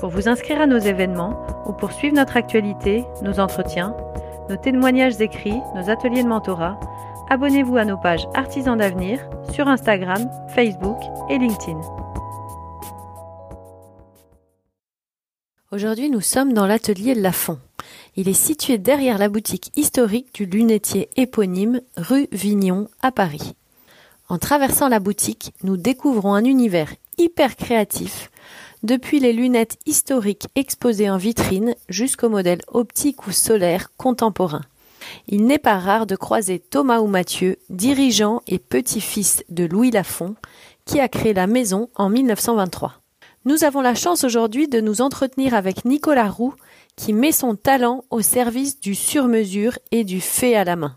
Pour vous inscrire à nos événements ou pour suivre notre actualité, nos entretiens, nos témoignages écrits, nos ateliers de mentorat, abonnez-vous à nos pages Artisans d'avenir sur Instagram, Facebook et LinkedIn. Aujourd'hui, nous sommes dans l'atelier Lafont. Il est situé derrière la boutique historique du lunetier éponyme rue Vignon à Paris. En traversant la boutique, nous découvrons un univers hyper créatif depuis les lunettes historiques exposées en vitrine jusqu'aux modèles optiques ou solaires contemporains. Il n'est pas rare de croiser Thomas ou Mathieu, dirigeant et petit-fils de Louis Lafont, qui a créé la maison en 1923. Nous avons la chance aujourd'hui de nous entretenir avec Nicolas Roux, qui met son talent au service du sur-mesure et du fait à la main.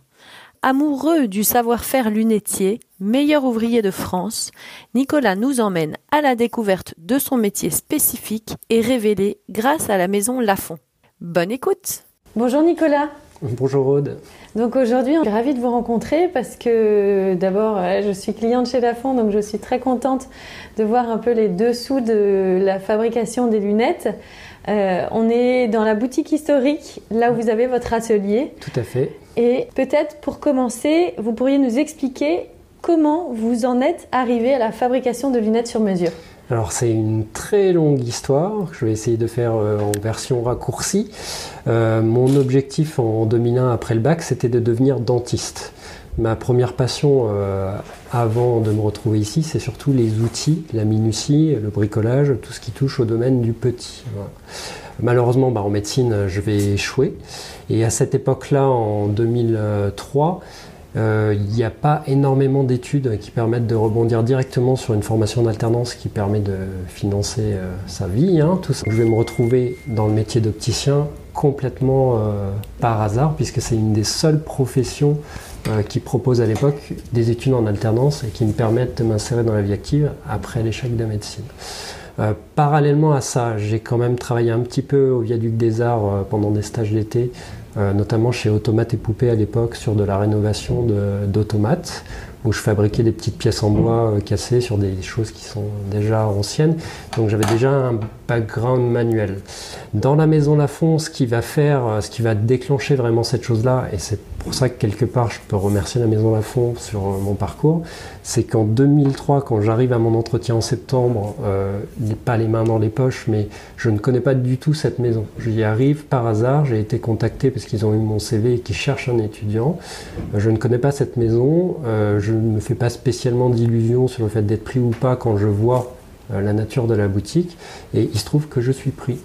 Amoureux du savoir-faire lunetier, meilleur ouvrier de France, Nicolas nous emmène à la découverte de son métier spécifique et révélé grâce à la maison Lafont. Bonne écoute Bonjour Nicolas Bonjour Aude. Donc aujourd'hui, on est ravi de vous rencontrer parce que d'abord, je suis cliente chez Lafont, donc je suis très contente de voir un peu les dessous de la fabrication des lunettes. Euh, on est dans la boutique historique, là où vous avez votre atelier. Tout à fait. Et peut-être pour commencer, vous pourriez nous expliquer comment vous en êtes arrivé à la fabrication de lunettes sur mesure. Alors c'est une très longue histoire je vais essayer de faire euh, en version raccourcie. Euh, mon objectif en 2001 après le bac, c'était de devenir dentiste. Ma première passion avant de me retrouver ici, c'est surtout les outils, la minutie, le bricolage, tout ce qui touche au domaine du petit. Malheureusement, bah, en médecine, je vais échouer. Et à cette époque-là, en 2003, euh, il n'y a pas énormément d'études qui permettent de rebondir directement sur une formation d'alternance qui permet de financer euh, sa vie. Hein. Je vais me retrouver dans le métier d'opticien complètement euh, par hasard, puisque c'est une des seules professions qui propose à l'époque des études en alternance et qui me permettent de m'insérer dans la vie active après l'échec de médecine. parallèlement à ça, j'ai quand même travaillé un petit peu au Viaduc des Arts pendant des stages d'été euh, notamment chez Automates et Poupées à l'époque sur de la rénovation d'automates où je fabriquais des petites pièces en bois euh, cassées sur des choses qui sont déjà anciennes. Donc j'avais déjà un background manuel. Dans la maison Lafont, ce qui va faire, euh, ce qui va déclencher vraiment cette chose-là, et c'est pour ça que quelque part je peux remercier la maison Lafont sur mon parcours, c'est qu'en 2003, quand j'arrive à mon entretien en septembre, euh, pas les mains dans les poches, mais je ne connais pas du tout cette maison. J'y arrive par hasard, j'ai été contacté parce qu'ils ont eu mon CV et qu'ils cherchent un étudiant. Euh, je ne connais pas cette maison, euh, je ne me fais pas spécialement d'illusions sur le fait d'être pris ou pas quand je vois euh, la nature de la boutique et il se trouve que je suis pris.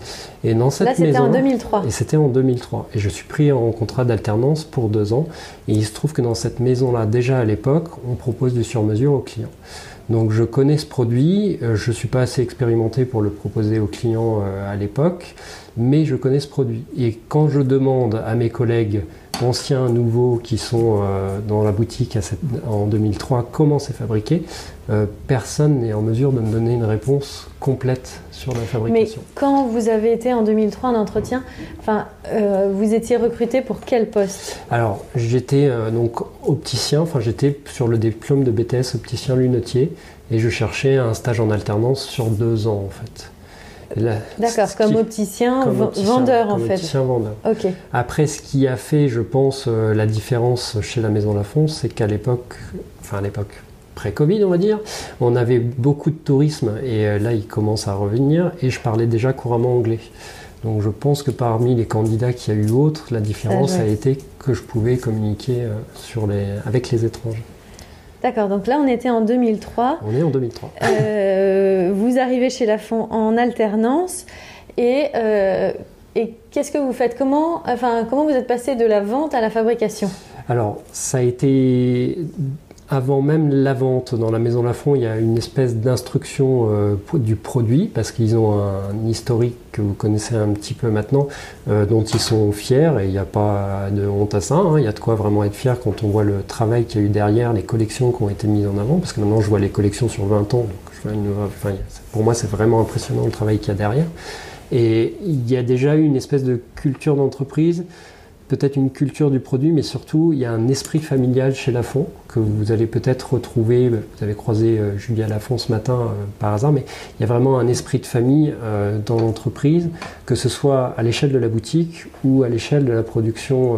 Et dans cette Là, c'était en 2003. Et c'était en 2003. Et je suis pris en contrat d'alternance pour deux ans. Et il se trouve que dans cette maison-là, déjà à l'époque, on propose du sur-mesure aux clients. Donc je connais ce produit, euh, je ne suis pas assez expérimenté pour le proposer aux clients euh, à l'époque, mais je connais ce produit. Et quand je demande à mes collègues anciens, nouveaux, qui sont dans la boutique en 2003, comment c'est fabriqué, personne n'est en mesure de me donner une réponse complète sur la fabrication. Mais quand vous avez été en 2003 en entretien, enfin, vous étiez recruté pour quel poste? Alors, j'étais donc opticien, enfin j'étais sur le diplôme de BTS opticien lunetier et je cherchais un stage en alternance sur deux ans en fait. D'accord, comme, opticien, vendeur en fait. Opticien vendeur. Après, ce qui a fait, je pense, euh, la différence chez la Maison Lafont, c'est qu'à l'époque, enfin à l'époque pré-Covid, on va dire, on avait beaucoup de tourisme et euh, là, il commence à revenir et je parlais déjà couramment anglais. Donc je pense que parmi les candidats qu'il y a eu autres, la différence a été que je pouvais communiquer euh, sur les, avec les étrangers. D'accord, donc là on était en 2003. On est en 2003. Euh, vous arrivez chez Lafont en alternance et, euh, et qu'est-ce que vous faites? Comment, enfin, comment vous êtes passé de la vente à la fabrication? Alors ça a été avant même la vente dans la maison Lafont, il y a une espèce d'instruction euh, du produit parce qu'ils ont un, historique que vous connaissez un petit peu maintenant, euh, dont ils sont fiers et il n'y a pas de honte à ça. Hein. il y a de quoi vraiment être fier quand on voit le travail qu'il y a eu derrière, les collections qui ont été mises en avant. Parce que maintenant, je vois les collections sur 20 ans. pour moi, c'est vraiment impressionnant le travail qu'il y a derrière. Et il y a déjà eu une espèce de culture d'entreprise peut-être une culture du produit, mais surtout il y a un esprit familial chez Lafont que vous allez peut-être retrouver. Vous avez croisé euh, Julia Lafont ce matin euh, par hasard, mais il y a vraiment un esprit de famille euh, dans l'entreprise, que ce soit à l'échelle de la boutique ou à l'échelle de la production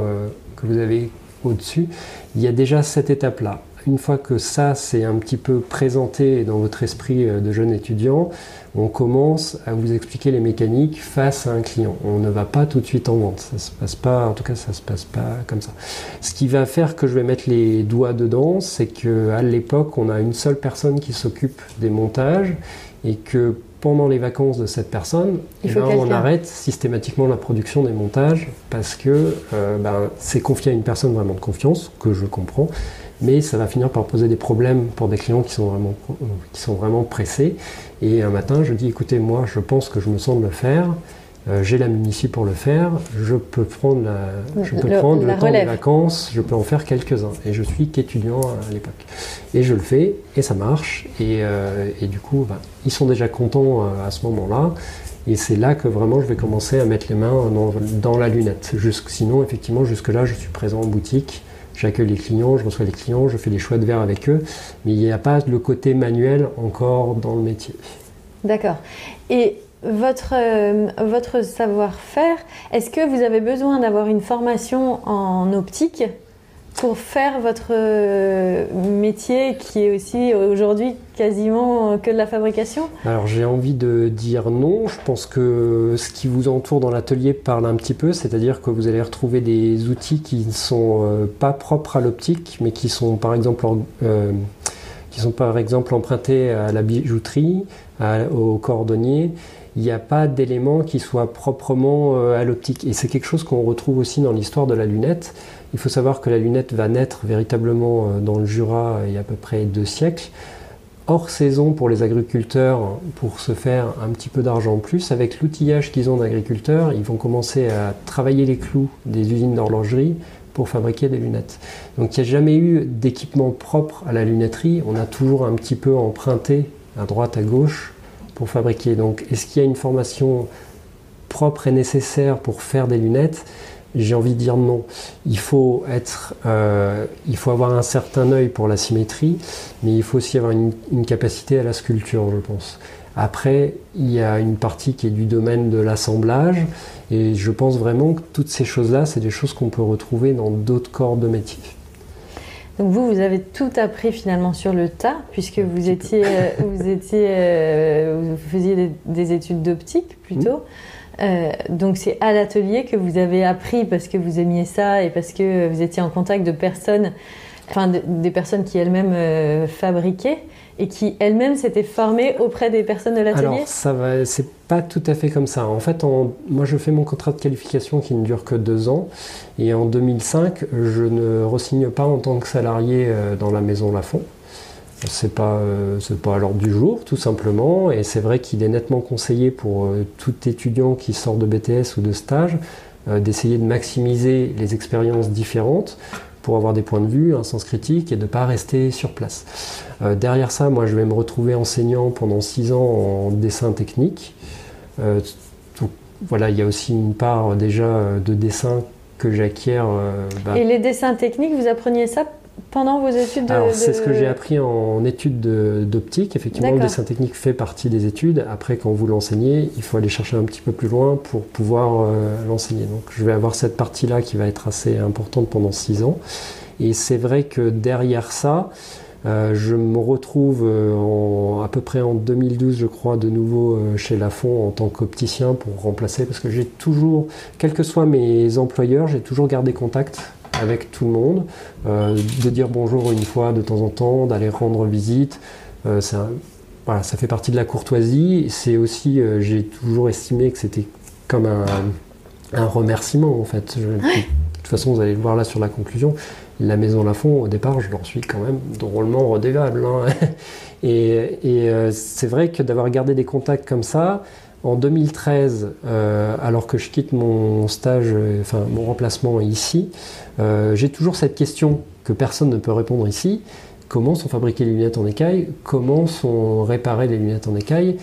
que vous avez au-dessus. Il y a déjà cette étape-là. Une fois que ça c'est un petit peu présenté dans votre esprit de jeune étudiant, on commence à vous expliquer les mécaniques face à un client. On ne va pas tout de suite en vente. Ça se passe pas, en tout cas, ça se passe pas comme ça. Ce qui va faire que je vais mettre les doigts dedans, c'est que à l'époque, on a une seule personne qui s'occupe des montages et que pendant les vacances de cette personne, eh ben, on arrête systématiquement la production des montages parce que euh, ben, c'est confié à une personne vraiment de confiance, que je comprends, mais ça va finir par poser des problèmes pour des clients qui sont vraiment, qui sont vraiment pressés. Et un matin, je dis écoutez, moi, je pense que je me sens de le faire. Euh, j'ai la munitie pour le faire, je peux prendre, je peux le, prendre le temps des vacances, je peux en faire quelques-uns. Et je suis qu'étudiant à l'époque. Et je le fais, et ça marche. Et, euh, et du coup, ben, ils sont déjà contents euh, à ce moment-là. Et c'est là que vraiment je vais commencer à mettre les mains dans, dans la lunette. Jusque, sinon, effectivement, jusque-là, je suis présent en boutique j'accueille les clients, je reçois les clients, je fais des choix de verre avec eux, mais il n'y a pas le côté manuel encore dans le métier. D'accord. Et votre, euh, votre savoir-faire, est-ce que vous avez besoin d'avoir une formation en optique? Pour faire votre euh, métier qui est aussi aujourd'hui quasiment que de la fabrication Alors j'ai envie de dire non. Je pense que ce qui vous entoure dans l'atelier parle un petit peu, c'est-à-dire que vous allez retrouver des outils qui ne sont euh, pas propres à l'optique, mais qui sont par exemple, euh, qui sont par exemple empruntés à la bijouterie, au cordonnier il n'y a pas d'éléments qui soient proprement à l'optique. Et c'est quelque chose qu'on retrouve aussi dans l'histoire de la lunette. Il faut savoir que la lunette va naître véritablement euh, dans le Jura euh, il y a à peu près deux siècles, hors saison pour les agriculteurs pour se faire un petit peu d'argent en plus. Avec l'outillage qu'ils ont d'agriculteurs, ils vont commencer à travailler les clous des usines d'horlogerie pour fabriquer des lunettes. Donc il n'y a jamais eu d'équipement propre à la lunetterie, on a toujours un petit peu emprunté à droite, à gauche fabriquer. Donc est-ce qu'il y a une formation propre et nécessaire pour faire des lunettes? J'ai envie de dire non. Il faut être, euh, il faut avoir un certain œil pour la symétrie, mais il faut aussi avoir une, capacité à la sculpture, je pense. Après, il y a une partie qui est du domaine de l'assemblage, et je pense vraiment que toutes ces choses-là, c'est des choses qu'on peut retrouver dans d'autres corps de métier. Donc vous, vous avez tout appris finalement sur le tas, puisque vous étiez, euh, vous étiez, euh, vous faisiez des, études d'optique plutôt. Mmh. Euh, donc c'est à l'atelier que vous avez appris parce que vous aimiez ça et parce que vous étiez en contact de personnes, enfin des personnes qui elles-mêmes euh, fabriquaient et qui elles-mêmes s'étaient formées auprès des personnes de l'atelier. Alors ça va, c'est pas tout à fait comme ça. En fait, moi je fais mon contrat de qualification qui ne dure que deux ans et en 2005 je ne resigne pas en tant que salarié euh, dans la maison Lafont c'est pas euh, pas à l'ordre du jour tout simplement et c'est vrai qu'il est nettement conseillé pour euh, tout étudiant qui sort de BTS ou de stage d'essayer de maximiser les expériences différentes pour avoir des points de vue, un sens critique et de ne pas rester sur place. derrière ça, moi, je vais me retrouver enseignant pendant six ans en dessin technique. voilà, il y a aussi une part déjà de dessin que j'acquiers. Bah et les dessins techniques, vous appreniez ça pendant vos études de, Alors, c'est ce que j'ai appris en études d'optique. Effectivement, le dessin technique fait partie des études. Après, quand vous l'enseignez, il faut aller chercher un petit peu plus loin pour pouvoir euh, l'enseigner. Donc, je vais avoir cette partie-là qui va être assez importante pendant six ans. Et c'est vrai que derrière ça, euh, je me retrouve euh, à peu près en 2012, je crois, de nouveau chez Lafont en tant qu'opticien pour remplacer, parce que j'ai toujours, quels que soient mes employeurs, j'ai toujours gardé contact avec tout le monde, euh, de dire bonjour une fois de temps en temps, d'aller rendre visite. Euh, voilà, ça fait partie de la courtoisie. C'est aussi, euh, j'ai toujours estimé que c'était comme un, remerciement en fait. de toute façon, vous allez le voir là sur la conclusion. La maison Lafont, au départ, je leur suis quand même drôlement redevable. Hein. et, et c'est vrai que d'avoir gardé des contacts comme ça, en 2013, euh, alors que je quitte mon stage, euh, enfin mon remplacement ici, euh, j'ai toujours cette question que personne ne peut répondre ici. Comment sont fabriquées les lunettes en écaille? Comment sont réparées les lunettes en écaille?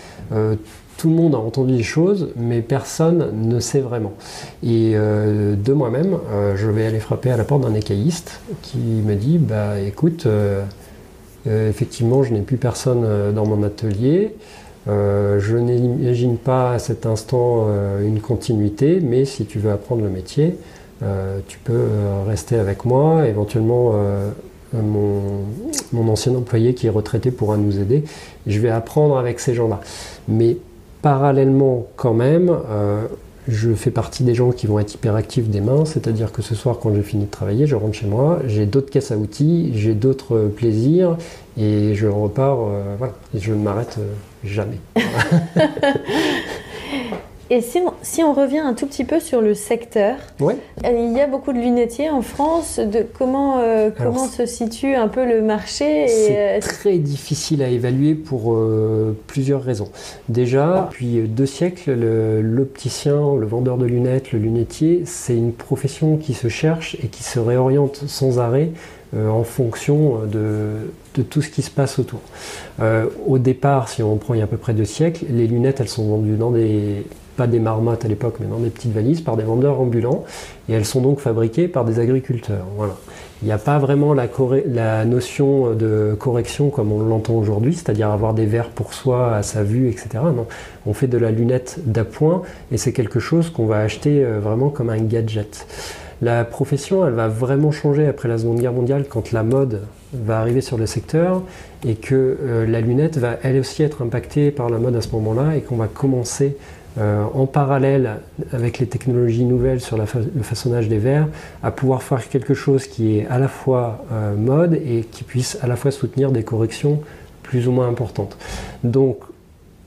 Tout le monde a entendu des choses, mais personne ne sait vraiment. Et de moi-même, je vais aller frapper à la porte d'un écailliste qui me dit, bah écoute, effectivement, je n'ai plus personne dans mon atelier. Euh, je n'imagine pas à cet instant euh, une continuité, mais si tu veux apprendre le métier, euh, tu peux rester avec moi. Éventuellement, mon, ancien employé qui est retraité pourra nous aider. Je vais apprendre avec ces gens-là. Mais parallèlement, quand même, je fais partie des gens qui vont être hyperactifs des mains, c'est-à-dire que ce soir, quand j'ai fini de travailler, je rentre chez moi, j'ai d'autres caisses à outils, j'ai d'autres plaisirs, et je repars, voilà, et je m'arrête jamais. Et si on, si on, revient un tout petit peu sur le secteur, euh, il y a beaucoup de lunetiers en France. De comment euh, comment se situe un peu le marché C'est euh, très difficile à évaluer pour plusieurs raisons. Déjà, depuis deux siècles, l'opticien, le, vendeur de lunettes, le lunetier, c'est une profession qui se cherche et qui se réoriente sans arrêt en fonction de, de, tout ce qui se passe autour. au départ, si on prend il y a à peu près deux siècles, les lunettes, elles sont vendues dans des pas des marmottes à l'époque, mais dans des petites valises par des vendeurs ambulants. Et elles sont donc fabriquées par des agriculteurs. Voilà. Il n'y a pas vraiment la, la, notion de correction comme on l'entend aujourd'hui, c'est-à-dire avoir des verres pour soi, à sa vue, etc. Non, on fait de la lunette d'appoint et c'est quelque chose qu'on va acheter euh, vraiment comme un gadget. La profession, elle va vraiment changer après la Seconde Guerre mondiale quand la mode va arriver sur le secteur et que euh, la lunette va elle aussi être impactée par la mode à ce moment-là et qu'on va commencer euh, en parallèle avec les technologies nouvelles sur le façonnage des verres, à pouvoir faire quelque chose qui est à la fois euh, mode et qui puisse à la fois soutenir des corrections plus ou moins importantes. Donc,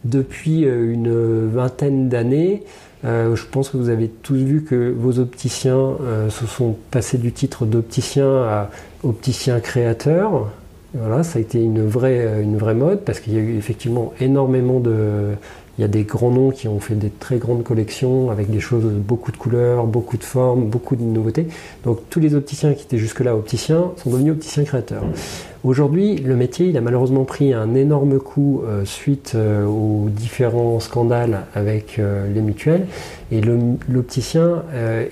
depuis une vingtaine d'années, je pense que vous avez tous vu que vos opticiens se sont passés du titre d'opticien à opticien créateur. Voilà, ça a été une vraie, une vraie mode parce qu'il y a eu effectivement énormément de, il y a des grands noms qui ont fait des très grandes collections avec des choses, beaucoup de couleurs, beaucoup de formes, beaucoup de nouveautés. Donc tous les opticiens qui étaient jusque-là opticiens sont devenus opticiens créateurs. Aujourd'hui, le métier, il a malheureusement pris un énorme coup euh, suite euh, aux différents scandales avec euh, les mutuelles et l'opticien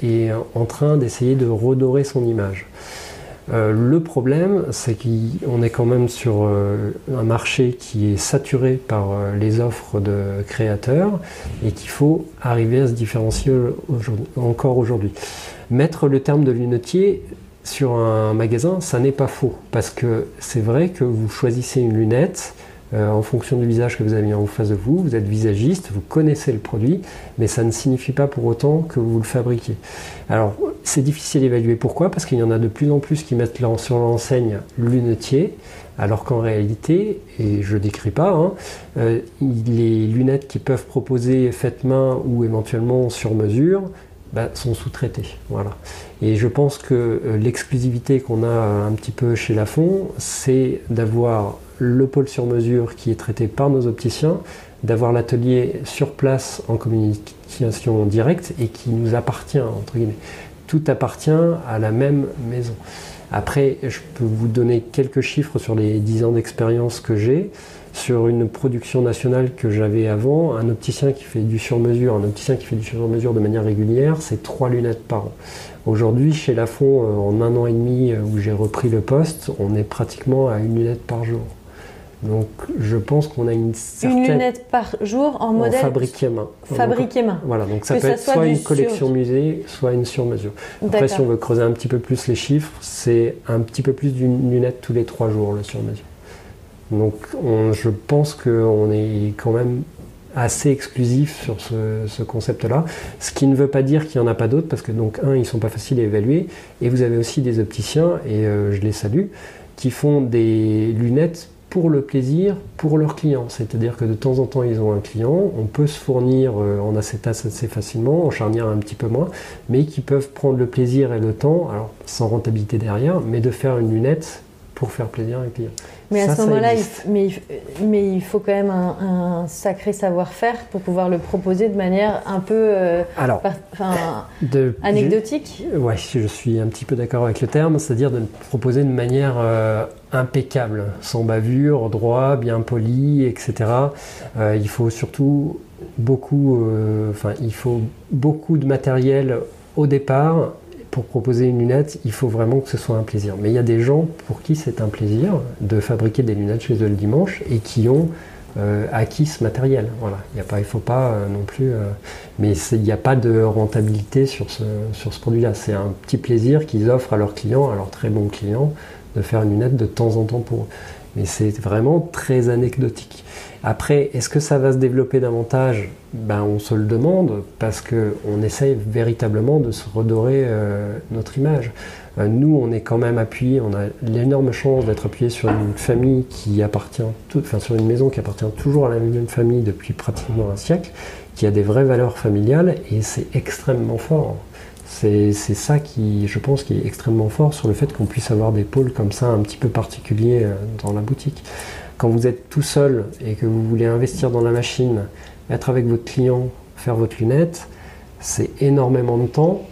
est en train d'essayer de redorer son image. Euh, le problème, c'est qu'on est quand même sur euh, un marché qui est saturé par euh, les offres de créateurs et qu'il faut arriver à se différencier encore aujourd'hui. Mettre le terme de lunetier sur un magasin, ça n'est pas faux, parce que c'est vrai que vous choisissez une lunette, euh, en fonction du visage que vous avez en face de vous. Vous êtes visagiste, vous connaissez le produit, mais ça ne signifie pas pour autant que vous le fabriquez. Alors, c'est difficile d'évaluer. Pourquoi? Parce qu'il y en a de plus en plus qui mettent sur l'enseigne lunetier, alors qu'en réalité, et je ne décris pas, hein, euh, les lunettes qui peuvent proposer faites main ou éventuellement sur mesure bah, sont sous-traitées. Voilà. Et je pense que euh, l'exclusivité qu'on a un petit peu chez Lafont, c'est d'avoir le pôle sur mesure qui est traité par nos opticiens d'avoir l'atelier sur place en communication directe et qui nous appartient, entre guillemets. Tout appartient à la même maison. Après, je peux vous donner quelques chiffres sur les 10 ans d'expérience que j'ai. Sur une production nationale que j'avais avant, un opticien qui fait du sur-mesure, un opticien qui fait du sur-mesure de manière régulière, c'est 3 lunettes par an. Aujourd'hui, chez Lafont, euh, en un an et demi euh, où j'ai repris le poste, on est pratiquement à une lunette par jour. Donc je pense qu'on a une certaine... Une lunette par jour en modèle fabriqué main. Fabriqué main. Voilà, donc ça peut être soit, une collection musée, soit une sur-mesure. Après, si on veut creuser un petit peu plus les chiffres, c'est un petit peu plus d'une lunette tous les trois jours, le sur-mesure. Donc je pense qu'on est quand même assez exclusif sur ce, concept-là, ce qui ne veut pas dire qu'il n'y en a pas d'autres, parce que donc un, ils sont pas faciles à évaluer, et vous avez aussi des opticiens, et euh, je les salue, qui font des lunettes pour le plaisir, pour leurs clients. C'est-à-dire que de temps en temps, ils ont un client, on peut se fournir euh, en acétate assez facilement, en charnière un petit peu moins, mais qui peuvent prendre le plaisir et le temps, alors sans rentabilité derrière, mais de faire une lunette pour faire plaisir à un client. Mais à ce moment-là, il, mais, mais, il faut quand même un, sacré savoir-faire pour pouvoir le proposer de manière un peu euh, anecdotique. Oui, je suis un petit peu d'accord avec le terme, c'est-à-dire de le proposer de manière euh, impeccable, sans bavure, droit, bien poli, etc. Euh, il faut surtout faut beaucoup de matériel au départ pour proposer une lunette, il faut vraiment que ce soit un plaisir. Mais il y a des gens pour qui c'est un plaisir de fabriquer des lunettes chez eux le dimanche et qui ont euh, acquis ce matériel. Voilà. Il ne faut pas euh, non plus. Euh, mais il n'y a pas de rentabilité sur ce, sur ce produit-là. C'est un petit plaisir qu'ils offrent à leurs clients, à leurs très bons clients, de faire une lunette de temps en temps pour eux. Mais c'est vraiment très anecdotique. Après, est-ce que ça va se développer davantage? Ben, On se le demande parce qu'on essaye véritablement de se redorer euh, notre image. Euh, nous, on est quand même appuyé, on a l'énorme chance d'être appuyé sur une famille qui appartient, enfin sur une maison qui appartient toujours à la même famille depuis pratiquement un siècle, qui a des vraies valeurs familiales et c'est extrêmement fort. C'est ça qui, je pense, qui est extrêmement fort sur le fait qu'on puisse avoir des pôles comme ça un petit peu particuliers euh, dans la boutique. Quand vous êtes tout seul et que vous voulez investir dans la machine, être avec votre client, faire votre lunette, c'est énormément de temps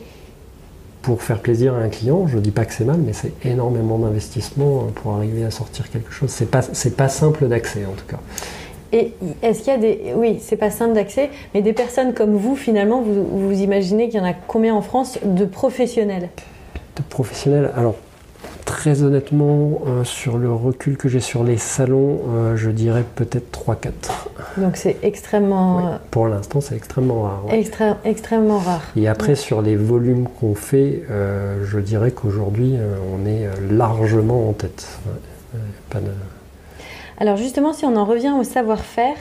pour faire plaisir à un client. Je ne dis pas que c'est mal, mais c'est énormément d'investissement pour arriver à sortir quelque chose. C'est pas, pas simple d'accès en tout cas. Et est-ce qu'il y a des. Oui, c'est pas simple d'accès, mais des personnes comme vous, finalement, vous, vous imaginez qu'il y en a combien en France de professionnels? De professionnels Alors, Très honnêtement, euh, sur le recul que j'ai sur les salons, euh, je dirais peut-être 3-4. Donc c'est extrêmement... Euh, pour l'instant, c'est extrêmemement rare. extrêmement rare. Et après, sur les volumes qu'on fait, je dirais qu'aujourd'hui, on est largement en tête. Alors justement, si on en revient au savoir-faire,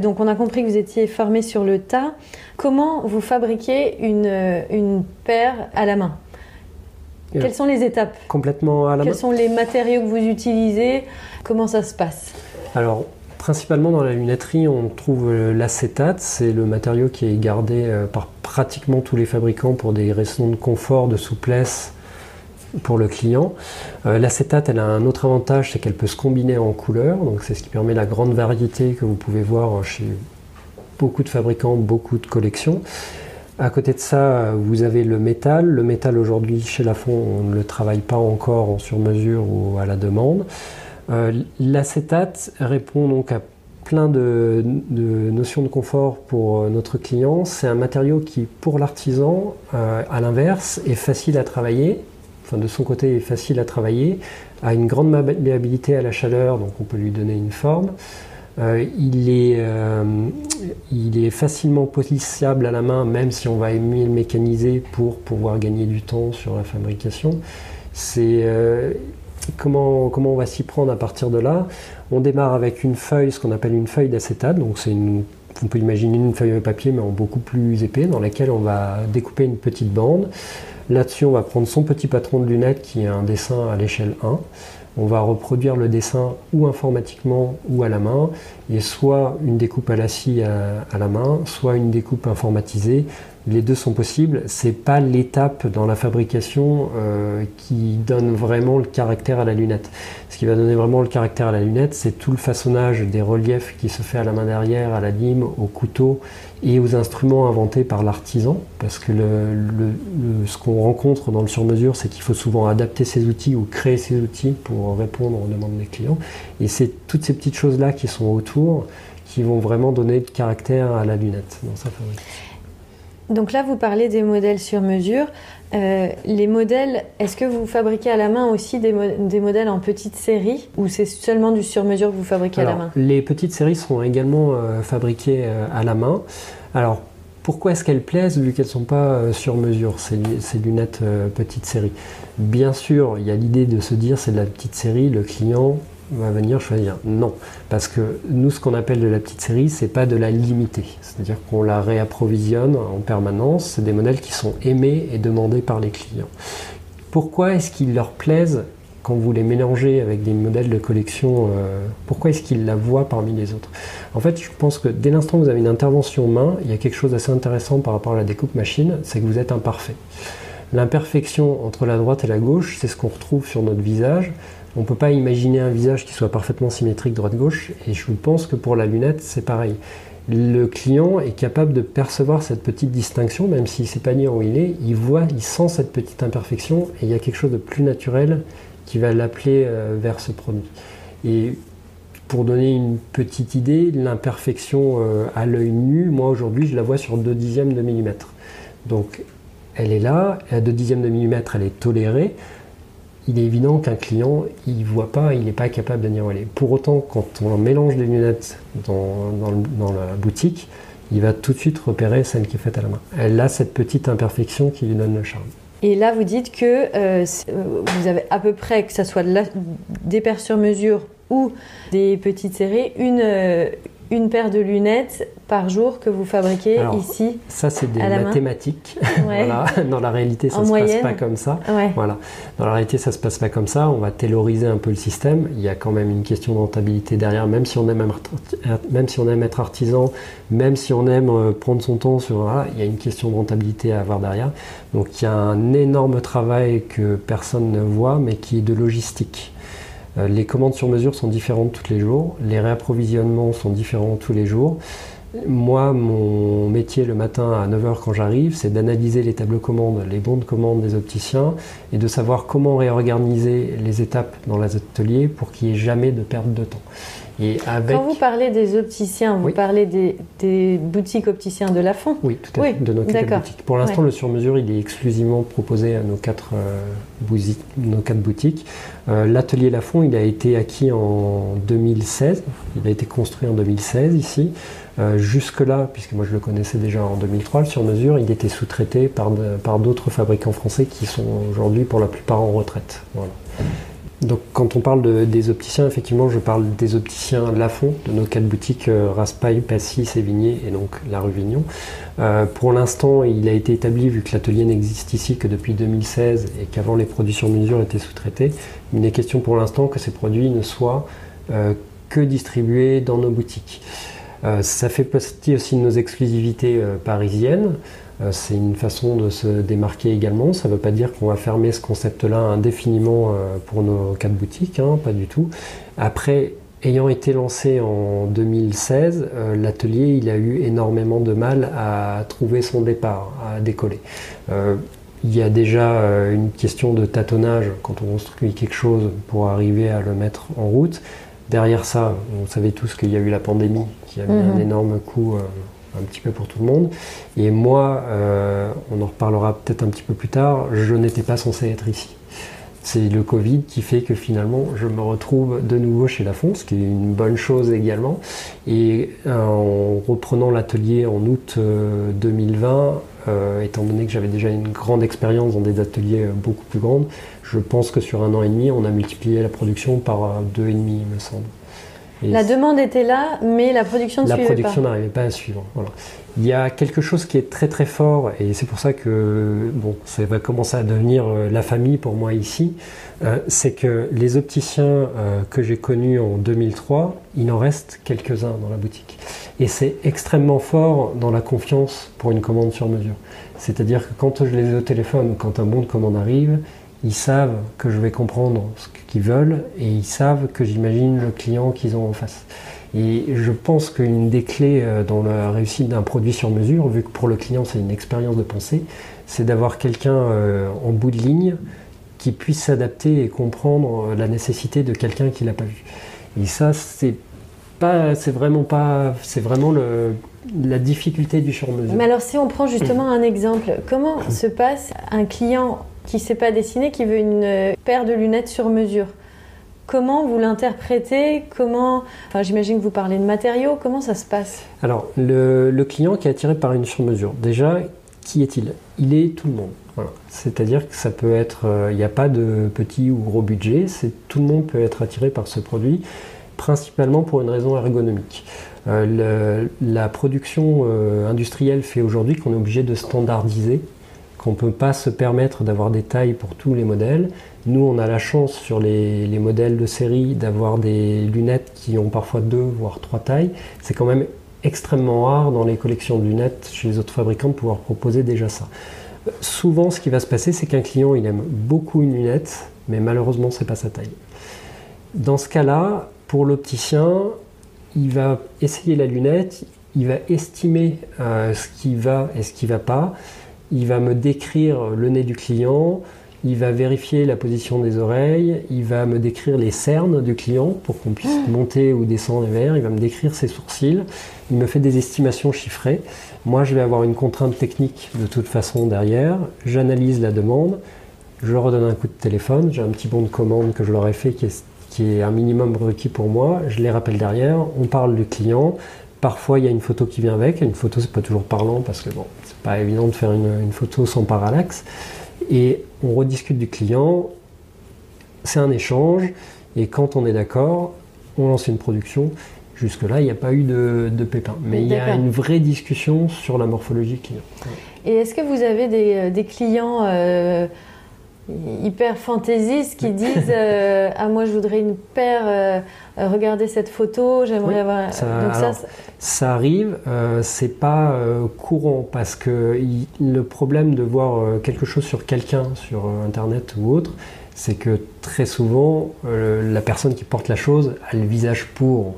donc on a compris que vous étiez formé sur le tas. Comment vous fabriquez une, une paire à la main? Quelles sont les étapes Complètement à la Quels sont les matériaux que vous utilisez Comment ça se passe Alors, principalement dans la lunetterie, on trouve euh, l'acétate. C'est le matériau qui est gardé euh, par pratiquement tous les fabricants pour des raisons de confort, de souplesse pour le client. Euh, l'acétate, elle a un autre avantage, c'est qu'elle peut se combiner en couleurs. Donc, c'est ce qui permet la grande variété que vous pouvez voir chez beaucoup de fabricants, beaucoup de collections. À côté de ça, vous avez le métal. Le métal aujourd'hui chez Lafont, on ne le travaille pas encore en sur-mesure ou à la demande. Euh, l'acétate répond donc à plein de, notions de confort pour euh, notre client. C'est un matériau qui, pour l'artisan, euh, à l'inverse, est facile à travailler. Enfin, de son côté, est facile à travailler, a une grande malléabilité à la chaleur, donc on peut lui donner une forme. Euh, il, est, euh, il est facilement polissable à la main, même si on va aimer le mécaniser pour pouvoir gagner du temps sur la fabrication. C'est euh, comment, on va s'y prendre à partir de là? On démarre avec une feuille, ce qu'on appelle une feuille d'acétate. Donc c'est on peut imaginer une feuille de papier, mais en beaucoup plus épais, dans laquelle on va découper une petite bande. Là-dessus, on va prendre son petit patron de lunettes qui est un dessin à l'échelle 1 on va reproduire le dessin ou informatiquement ou à la main, et soit une découpe à la scie à, la main, soit une découpe informatisée les deux sont possibles. C'est pas l'étape dans la fabrication euh, qui donne vraiment le caractère à la lunette. Ce qui va donner vraiment le caractère à la lunette, c'est tout le façonnage des reliefs qui se fait à la main derrière, à la lime, au couteau et aux instruments inventés par l'artisan. Parce que ce qu'on rencontre dans le sur-mesure, c'est qu'il faut souvent adapter ses outils ou créer ses outils pour répondre aux demandes des clients. Et c'est toutes ces petites choses-là qui sont autour qui vont vraiment donner le caractère à la lunette dans sa fabrication. Donc là, vous parlez des modèles sur mesure. Euh, les modèles, est-ce que vous fabriquez à la main aussi des, modèles en petite série ou c'est seulement du sur mesure que vous fabriquez à la main? Les petites séries sont également euh, fabriquées euh, à la main. Alors pourquoi est-ce qu'elles plaisent vu qu'elles ne sont pas sur mesure, ces, ces lunettes petite série Bien sûr, il y a l'idée de se dire c'est de la petite série, le client va venir choisir. Non, parce que nous, ce qu'on appelle de la petite série, c'est pas de la limitée. C'est-à-dire qu'on la réapprovisionne en permanence. C'est des modèles qui sont aimés et demandés par les clients. Pourquoi est-ce qu'ils leur plaisent quand vous les mélangez avec des modèles de collection euh, Pourquoi est-ce qu'ils la voient parmi les autres? En fait, je pense que dès l'instant où vous avez une intervention main, il y a quelque chose d'assez intéressant par rapport à la découpe machine, c'est que vous êtes imparfait. L'imperfection entre la droite et la gauche, c'est ce qu'on retrouve sur notre visage. On ne peut pas imaginer un visage qui soit parfaitement symétrique droite-gauche, et je pense que pour la lunette, c'est pareil. Le client est capable de percevoir cette petite distinction, même s'il ne sait pas dire où il est, il voit, il sent cette petite imperfection, et il y a quelque chose de plus naturel qui va l'appeler euh, vers ce produit. Et pour donner une petite idée, l'imperfection euh, à l'œil nu, moi aujourd'hui, je la vois sur 2 dixièmes de millimètre. Donc elle est là, à 2 dixièmes de millimètre, elle est tolérée il est évident qu'un client, il voit pas, il n'est pas capable de dire elle Pour autant, quand on mélange des lunettes dans, la boutique, il va tout de suite repérer celle qui est faite à la main. Elle a cette petite imperfection qui lui donne le charme. Et là, vous dites que euh, euh, vous avez à peu près, que ce soit des paires sur mesure ou des petites séries, une, euh, une paire de lunettes par jour que vous fabriquez ici Ça, c'est des mathématiques. Dans la réalité, ça ne se passe pas comme ça. Voilà. Dans la réalité, ça ne se passe pas comme ça. On va tailoriser un peu le système. Il y a quand même une question de rentabilité derrière, même si on aime, même si on aime être artisan, même si on aime euh, prendre son temps sur. il y a une question de rentabilité à avoir derrière. Donc, il y a un énorme travail que personne ne voit, mais qui est de logistique. Euh, les commandes sur mesure sont différentes tous les jours, les réapprovisionnements sont différents tous les jours. Moi, mon métier le matin à 9h quand j'arrive, c'est d'analyser les tableaux commandes, les bons de commande des opticiens et de savoir comment réorganiser les étapes dans les ateliers pour qu'il n'y ait jamais de perte de temps. Quand vous parlez des opticiens, vous parlez des, boutiques opticiens de la Fond Oui, tout à fait, de nos quatre boutiques. Pour l'instant, le sur-mesure, il est exclusivement proposé à nos quatre, euh, nos quatre boutiques. Euh, l'atelier Lafont, il a été acquis en 2016, il a été construit en 2016 ici. Euh, jusque-là, puisque moi je le connaissais déjà en 2003, le sur-mesure, il était sous-traité par, d'autres fabricants français qui sont aujourd'hui pour la plupart en retraite. Donc quand on parle des opticiens, effectivement, je parle des opticiens Lafont, de nos quatre boutiques euh, Raspail, Passy, Sévigné et donc la rue Vignon. Euh, pour l'instant, il a été établi, vu que l'atelier n'existe ici que depuis 2016 et qu'avant les produits sur mesure étaient sous-traités, il est question pour l'instant que ces produits ne soient euh, que distribués dans nos boutiques. ça fait partie aussi de nos exclusivités parisiennes. Euh, c'est une façon de se démarquer également. Ça ne veut pas dire qu'on va fermer ce concept-là indéfiniment euh, pour nos quatre boutiques, hein, pas du tout. Après, ayant été lancé en 2016, euh, l'atelier il a eu énormément de mal à trouver son départ, à décoller. il y a déjà une question de tâtonnage quand on construit quelque chose pour arriver à le mettre en route. Derrière ça, vous savez tous qu'il y a eu la pandémie qui a mis un mhm. énorme coup un petit peu pour tout le monde. Et moi, euh, on en reparlera peut-être un petit peu plus tard, je n'étais pas censé être ici. C'est le Covid qui fait que finalement je me retrouve de nouveau chez La ce qui est une bonne chose également. Et euh, en reprenant l'atelier en août 2020, euh, étant donné que j'avais déjà une grande expérience dans des ateliers beaucoup plus grands, je pense que sur un an et demi, on a multiplié la production par deux et demi, il me semble. La demande était là, mais la production ne la suivait pas. La production n'arrivait pas à suivre. Voilà. Il y a quelque chose qui est très très fort, et c'est pour ça que bon, ça va commencer à devenir euh, la famille pour moi ici. Euh, c'est que les opticiens euh, que j'ai connus en 2003, il en reste quelques-uns dans la boutique. Et c'est extrêmement fort dans la confiance pour une commande sur mesure. C'est-à-dire que quand je les ai au téléphone, quand un bon de commande arrive, ils savent que je vais comprendre ce qu'ils veulent et ils savent que j'imagine le client qu'ils ont en face. Et je pense qu'une des clés euh, dans la réussite d'un produit sur mesure, vu que pour le client c'est une expérience de pensée, c'est d'avoir quelqu'un euh, en bout de ligne qui puisse s'adapter et comprendre euh, la nécessité de quelqu'un qui l'a pas vu. Et ça, c'est pas, c'est vraiment pas, c'est vraiment le, la difficulté du sur mesure. Mais alors, si on prend justement un exemple, comment se passe un client qui ne sait pas dessiner, qui veut une paire de lunettes sur mesure Comment vous l'interprétez? Comment enfin, J'imagine que vous parlez de matériaux. Comment ça se passe? Alors, le, client qui est attiré par une sur-mesure, déjà, qui est-il? Il est tout le monde. C'est-à-dire que ça peut être, euh, il n'y a pas de petit ou gros budget. C'est tout le monde peut être attiré par ce produit, principalement pour une raison ergonomique. Euh, la production euh, industrielle fait aujourd'hui qu'on est obligé de standardiser qu'on ne peut pas se permettre d'avoir des tailles pour tous les modèles. Nous, on a la chance sur les, les modèles de série d'avoir des lunettes qui ont parfois deux, voire trois tailles. C'est quand même extrêmement rare dans les collections de lunettes chez les autres fabricants de pouvoir proposer déjà ça. Souvent, ce qui va se passer, c'est qu'un client, il aime beaucoup une lunette, mais malheureusement, c'est pas sa taille. Dans ce cas-là, pour l'opticien, il va essayer la lunette, il va estimer euh, ce qui va et ce qui ne va pas il va me décrire le nez du client, il va vérifier la position des oreilles, il va me décrire les cernes du client pour qu'on puisse monter ou descendre les verres, il va me décrire ses sourcils, il me fait des estimations chiffrées. Moi, je vais avoir une contrainte technique de toute façon derrière, j'analyse la demande, je redonne un coup de téléphone, j'ai un petit bon de commande que je leur ai fait qui est, qui est un minimum requis pour moi, je les rappelle derrière, on parle du client, Parfois, il y a une photo qui vient avec. Une photo, c'est pas toujours parlant parce que bon, pas évident de faire une, une, photo sans parallaxe. Et on rediscute du client. C'est un échange. Et quand on est d'accord, on lance une production. Jusque-là, il n'y a pas eu de, de pépin. Mais il y a une vraie discussion sur la morphologie client. Et est-ce que vous avez des, des clients euh, hyper fantaisistes qui disent euh, Ah, moi, je voudrais une paire. Euh, regardez cette photo, j'aimerais oui, avoir. Ça, Donc alors, ça, ça, arrive, euh, c'est pas euh, courant parce que il, le problème de voir euh, quelque chose sur quelqu'un, sur internet ou autre, c'est que très souvent, la personne qui porte la chose a le visage pour.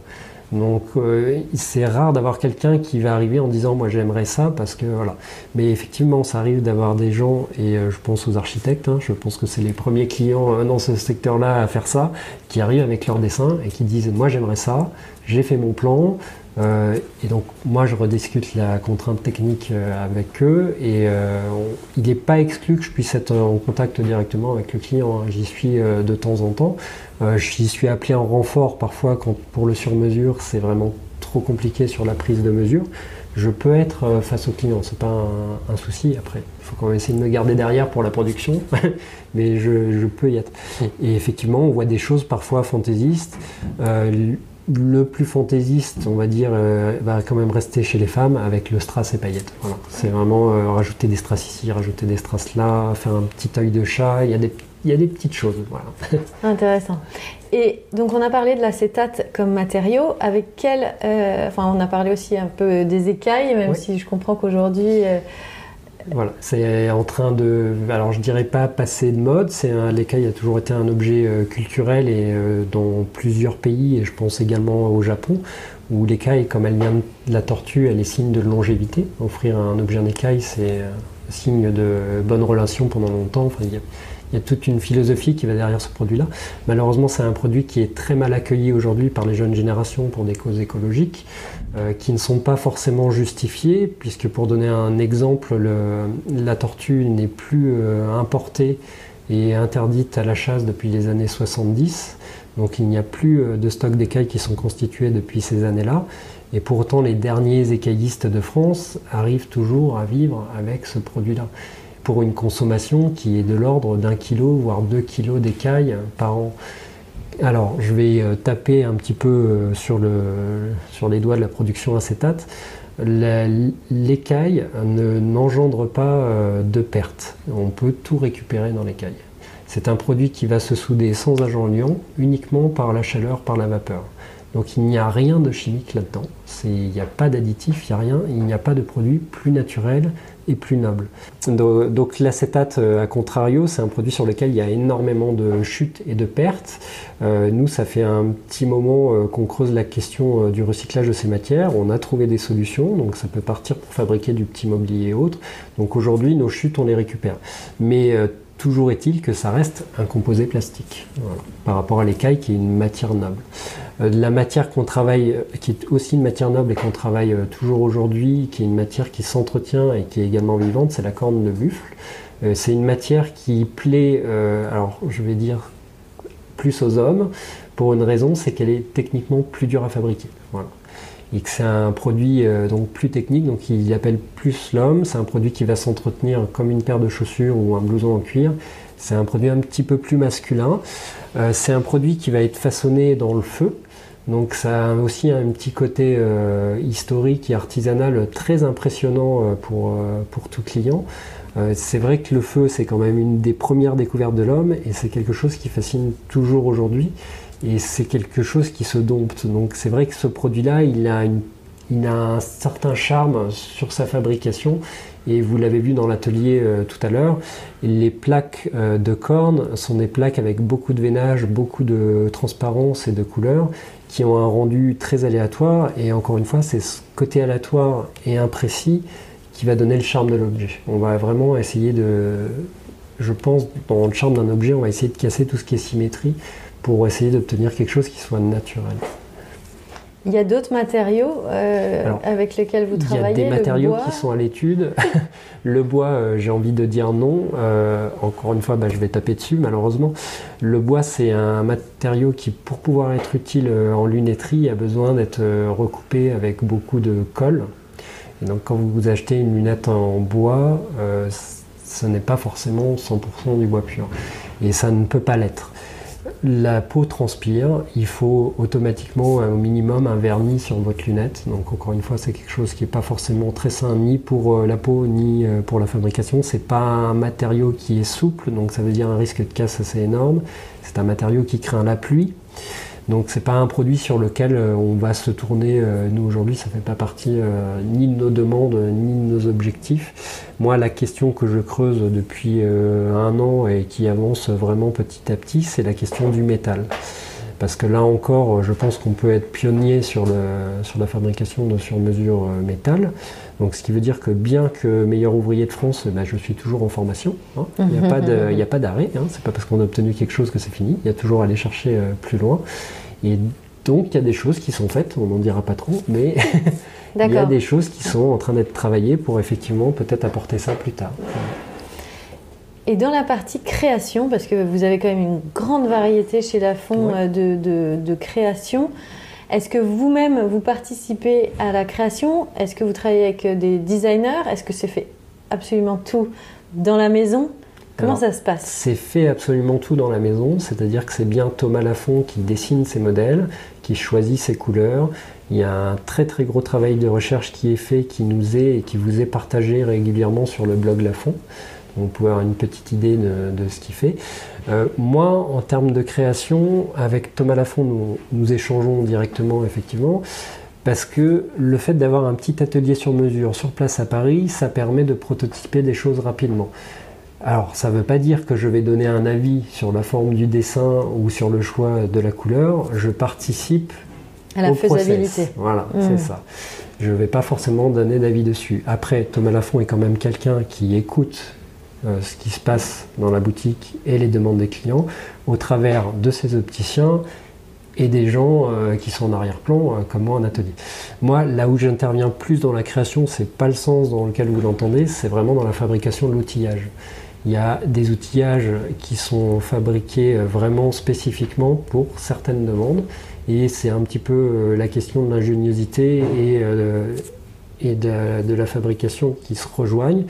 Donc euh, c'est rare d'avoir quelqu'un qui va arriver en disant moi j'aimerais ça parce que voilà. Mais effectivement ça arrive d'avoir des gens et euh, je pense aux architectes, hein, je pense que c'est les premiers clients euh, dans ce secteur-là à faire ça, qui arrivent avec leur dessin et qui disent moi j'aimerais ça, j'ai fait mon plan. Et donc moi je rediscute la contrainte technique avec eux et on, il n'est pas exclu que je puisse être en contact directement avec le client. Hein. J'y suis de temps en temps. Euh, J'y suis appelé en renfort parfois quand pour le sur-mesure c'est vraiment trop compliqué sur la prise de mesure. Je peux être euh, face au client, c'est pas un, souci. Après, il faut quand même essayer de me garder derrière pour la production, mais je, peux y être. Et effectivement, on voit des choses parfois fantaisistes. Le plus fantaisiste, on va dire, euh, va quand même rester chez les femmes avec le strass et paillettes. Voilà. C'est vraiment euh, rajouter des strass ici, rajouter des strass là, faire un petit œil de chat. Il y a des, il y a des petites choses. Voilà. Intéressant. Et donc on a parlé de l'acétate comme matériau. Avec quel, euh, enfin on a parlé aussi un peu des écailles, même oui. si je comprends qu'aujourd'hui voilà, c'est en train de, alors je dirais pas passer de mode. C'est l'écaille a toujours été un objet euh, culturel et euh, dans plusieurs pays et je pense également au Japon où l'écaille, comme elle vient de la tortue, elle est signe de longévité. Offrir un objet en écaille, c'est un signe de bonne relation pendant longtemps. Il y a toute une philosophie qui va derrière ce produit-là. Malheureusement, c'est un produit qui est très mal accueilli aujourd'hui par les jeunes générations pour des causes écologiques, euh, qui ne sont pas forcément justifiées, puisque pour donner un exemple, le, la tortue n'est plus euh, importée et interdite à la chasse depuis les années 70. Donc il n'y a plus euh, de stock d'écailles qui sont constitués depuis ces années-là. Et pourtant, les derniers écaillistes de France arrivent toujours à vivre avec ce produit-là pour une consommation qui est de l'ordre d'un kilo, voire deux kilos d'écailles par an. Alors, je vais taper un petit peu sur, le, sur les doigts de la production acétate. L'écaille n'engendre pas de perte. On peut tout récupérer dans l'écaille. C'est un produit qui va se souder sans agent liant, uniquement par la chaleur, par la vapeur. Donc il n'y a rien de chimique là-dedans. Il n'y a pas d'additif, il n'y a rien. Il n'y a pas de produit plus naturel et plus noble. Donc l'acétate, euh, à contrario, c'est un produit sur lequel il y a énormément de chutes et de pertes. Euh, nous, ça fait un petit moment euh, qu'on creuse la question du recyclage de ces matières. On a trouvé des solutions, donc ça peut partir pour fabriquer du petit mobilier et autres. Donc aujourd'hui, nos chutes, on les récupère. Mais Toujours est-il que ça reste un composé plastique par rapport à l'écaille qui est une matière noble. Euh, la matière qu'on travaille, euh, qui est aussi une matière noble et qu'on travaille euh, toujours aujourd'hui, qui est une matière qui s'entretient et qui est également vivante, c'est la corne de buffle. c'est une matière qui plaît, alors je vais dire plus aux hommes, pour une raison, c'est qu'elle est techniquement plus dure à fabriquer. Et que c'est un produit euh, donc plus technique, donc il appelle plus l'homme. C'est un produit qui va s'entretenir comme une paire de chaussures ou un blouson en cuir. C'est un produit un petit peu plus masculin. Euh, c'est un produit qui va être façonné dans le feu. Donc ça a aussi un petit côté euh, historique et artisanal très impressionnant pour, pour tout client. c'est vrai que le feu, c'est quand même une des premières découvertes de l'homme et c'est quelque chose qui fascine toujours aujourd'hui et c'est quelque chose qui se dompte. Donc c'est vrai que ce produit-là, il a, un certain charme sur sa fabrication. Et vous l'avez vu dans l'atelier euh, tout à l'heure, les plaques euh, de corne sont des plaques avec beaucoup de veinage, beaucoup de transparence et de couleur qui ont un rendu très aléatoire. Et encore une fois, c'est ce côté aléatoire et imprécis qui va donner le charme de l'objet. On va vraiment essayer de, je pense, dans le charme d'un objet, on va essayer de casser tout ce qui est symétrie pour essayer d'obtenir quelque chose qui soit naturel. Il y a d'autres matériaux euh, avec lesquels vous travaillez Il y a des matériaux qui sont à l'étude. le bois, euh, j'ai envie de dire non. Euh, encore une fois, bah, je vais taper dessus, malheureusement. Le bois, c'est un matériau qui, pour pouvoir être utile en lunetterie, a besoin d'être recoupé avec beaucoup de colle. Et donc, quand vous achetez une lunette en bois, ce n'est pas forcément 100% du bois pur. Et ça ne peut pas l'être la peau transpire, il faut automatiquement au minimum un vernis sur votre lunette. Donc encore une fois, c'est quelque chose qui n'est pas forcément très sain ni pour euh, la peau ni euh, pour la fabrication. C'est pas un matériau qui est souple, donc ça veut dire un risque de casse assez énorme. C'est un matériau qui craint la pluie. Donc c'est pas un produit sur lequel euh, on va se tourner. Euh, nous aujourd'hui, ça fait pas partie euh, ni de nos demandes ni de nos objectifs. Moi, la question que je creuse depuis un an et qui avance vraiment petit à petit, c'est la question du métal. Parce que là encore, je pense qu'on peut être pionnier sur, le, sur la fabrication de sur-mesure métal. Donc, ce qui veut dire que bien que meilleur ouvrier de France, ben, je suis toujours en formation. Hein. Il n'y a pas d'arrêt. Hein. C'est pas parce qu'on a obtenu quelque chose que c'est fini. Il y a toujours à aller chercher plus loin. Et donc, il y a des choses qui sont faites, on n'en dira pas trop, mais il y a des choses qui sont en train d'être travaillées pour effectivement peut-être apporter ça plus tard. Et dans la partie création, parce que vous avez quand même une grande variété chez Lafont euh, de, de, création, est-ce que vous-même vous participez à la création? Est-ce que vous travaillez avec euh, des designers? Est-ce que c'est fait absolument tout dans la maison? Comment ça se passe? C'est fait absolument tout dans la maison, c'est-à-dire que c'est bien Thomas Lafont qui dessine ses modèles, qui choisit ses couleurs. Il y a un très très gros travail de recherche qui est fait, qui nous est et qui vous est partagé régulièrement sur le blog Lafont. vous pouvez avoir une petite idée de, ce qu'il fait. Euh, moi, en termes de création, avec Thomas Lafont, nous, nous échangeons directement, effectivement parce que le fait d'avoir un petit atelier sur mesure sur place à Paris, ça permet de prototyper des choses rapidement. Alors, ça ne veut pas dire que je vais donner un avis sur la forme du dessin ou sur le choix de la couleur. Je participe à la faisabilité. Voilà, c'est hmm. ça. Je ne vais pas forcément donner d'avis dessus. Après, Thomas Lafont est quand même quelqu'un qui écoute ce qui se passe dans la boutique et les demandes des clients au travers de ses opticiens et des gens euh, qui sont en arrière-plan, euh, comme moi en atelier. Moi, là où j'interviens plus dans la création, c'est pas le sens dans lequel vous l'entendez, c'est vraiment dans la fabrication de l'outillage. Il y a des outillages qui sont fabriqués euh, vraiment spécifiquement pour certaines demandes. Et c'est un petit peu euh, la question de l'ingéniosité euh, et de, la fabrication qui se rejoignent.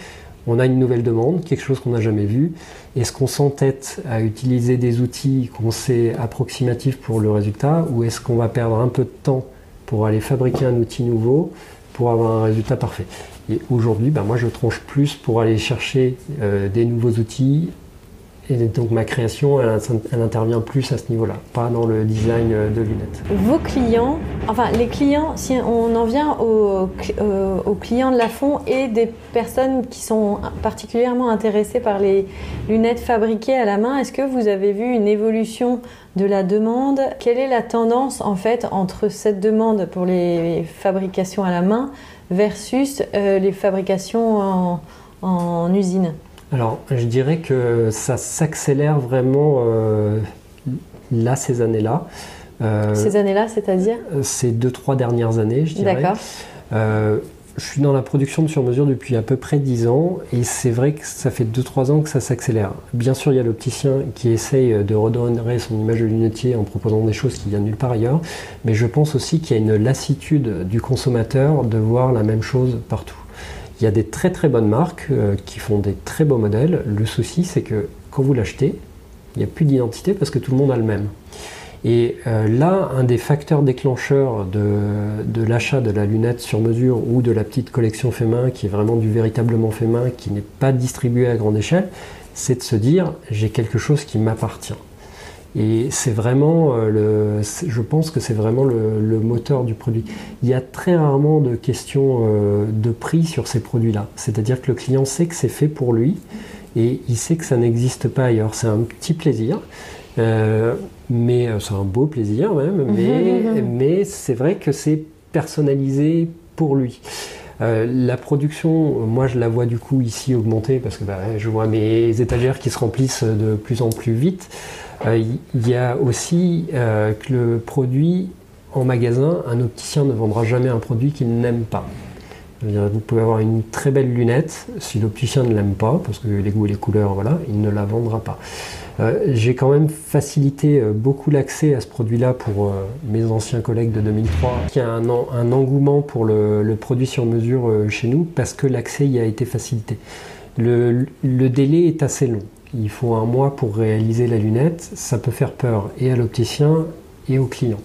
On a une nouvelle demande, quelque chose qu'on n'a jamais vu. Est-ce qu'on s'entête à utiliser des outils qu'on sait approximatifs pour le résultat ou est-ce qu'on va perdre un peu de temps pour aller fabriquer un outil nouveau pour avoir un résultat parfait? Et aujourd'hui, ben moi je tranche plus pour aller chercher euh, des nouveaux outils et donc ma création, elle, intervient plus à ce niveau-là, pas dans le design euh, de lunettes. Vos clients, enfin les clients, si on en vient aux, euh, aux clients de la Fond et des personnes qui sont particulièrement intéressées par les lunettes fabriquées à la main, est-ce que vous avez vu une évolution de la demande? Quelle est la tendance en fait entre cette demande pour les fabrications à la main versus euh, les fabrications en usine? Alors, je dirais que ça s'accélère vraiment euh, là, ces années-là. Euh, ces années-là, c'est-à-dire Ces deux, trois dernières années, je dirais. D'accord. Euh, je suis dans la production de sur-mesure depuis à peu près 10 ans et c'est vrai que ça fait 2-3 ans que ça s'accélère. Bien sûr, il y a l'opticien qui essaye de redonner son image de lunetier en proposant des choses qui viennent nulle part ailleurs, mais je pense aussi qu'il y a une lassitude du consommateur de voir la même chose partout. Il y a des très très bonnes marques euh, qui font des très beaux modèles. Le souci, c'est que quand vous l'achetez, il n'y a plus d'identité parce que tout le monde a le même. Et euh, là, un des facteurs déclencheurs de, l'achat de la lunette sur mesure ou de la petite collection fait main, qui est vraiment du véritablement fait main, qui n'est pas distribué à grande échelle, c'est de se dire j'ai quelque chose qui m'appartient. Et c'est vraiment, euh, le, je pense que c'est vraiment le, moteur du produit. Il y a très rarement de questions euh, de prix sur ces produits-là. C'est-à-dire que le client sait que c'est fait pour lui et il sait que ça n'existe pas ailleurs. C'est un petit plaisir. Euh, mais c'est un beau plaisir même, mais, mais c'est vrai que c'est personnalisé pour lui. la production, moi je la vois du coup ici augmenter parce que bah, je vois mes étagères qui se remplissent de plus en plus vite. Euh, il y a aussi euh, que le produit en magasin, un opticien ne vendra jamais un produit qu'il n'aime pas. Vous pouvez avoir une très belle lunette, si l'opticien ne l'aime pas, parce que les goûts et les couleurs, voilà, il ne la vendra pas. Euh, j'ai quand même facilité beaucoup l'accès à ce produit-là pour mes anciens collègues de 2003. Il y a un engouement pour le, produit sur mesure chez nous parce que l'accès y a été facilité. le délai est assez long il faut un mois pour réaliser la lunette, ça peut faire peur et à l'opticien et au client.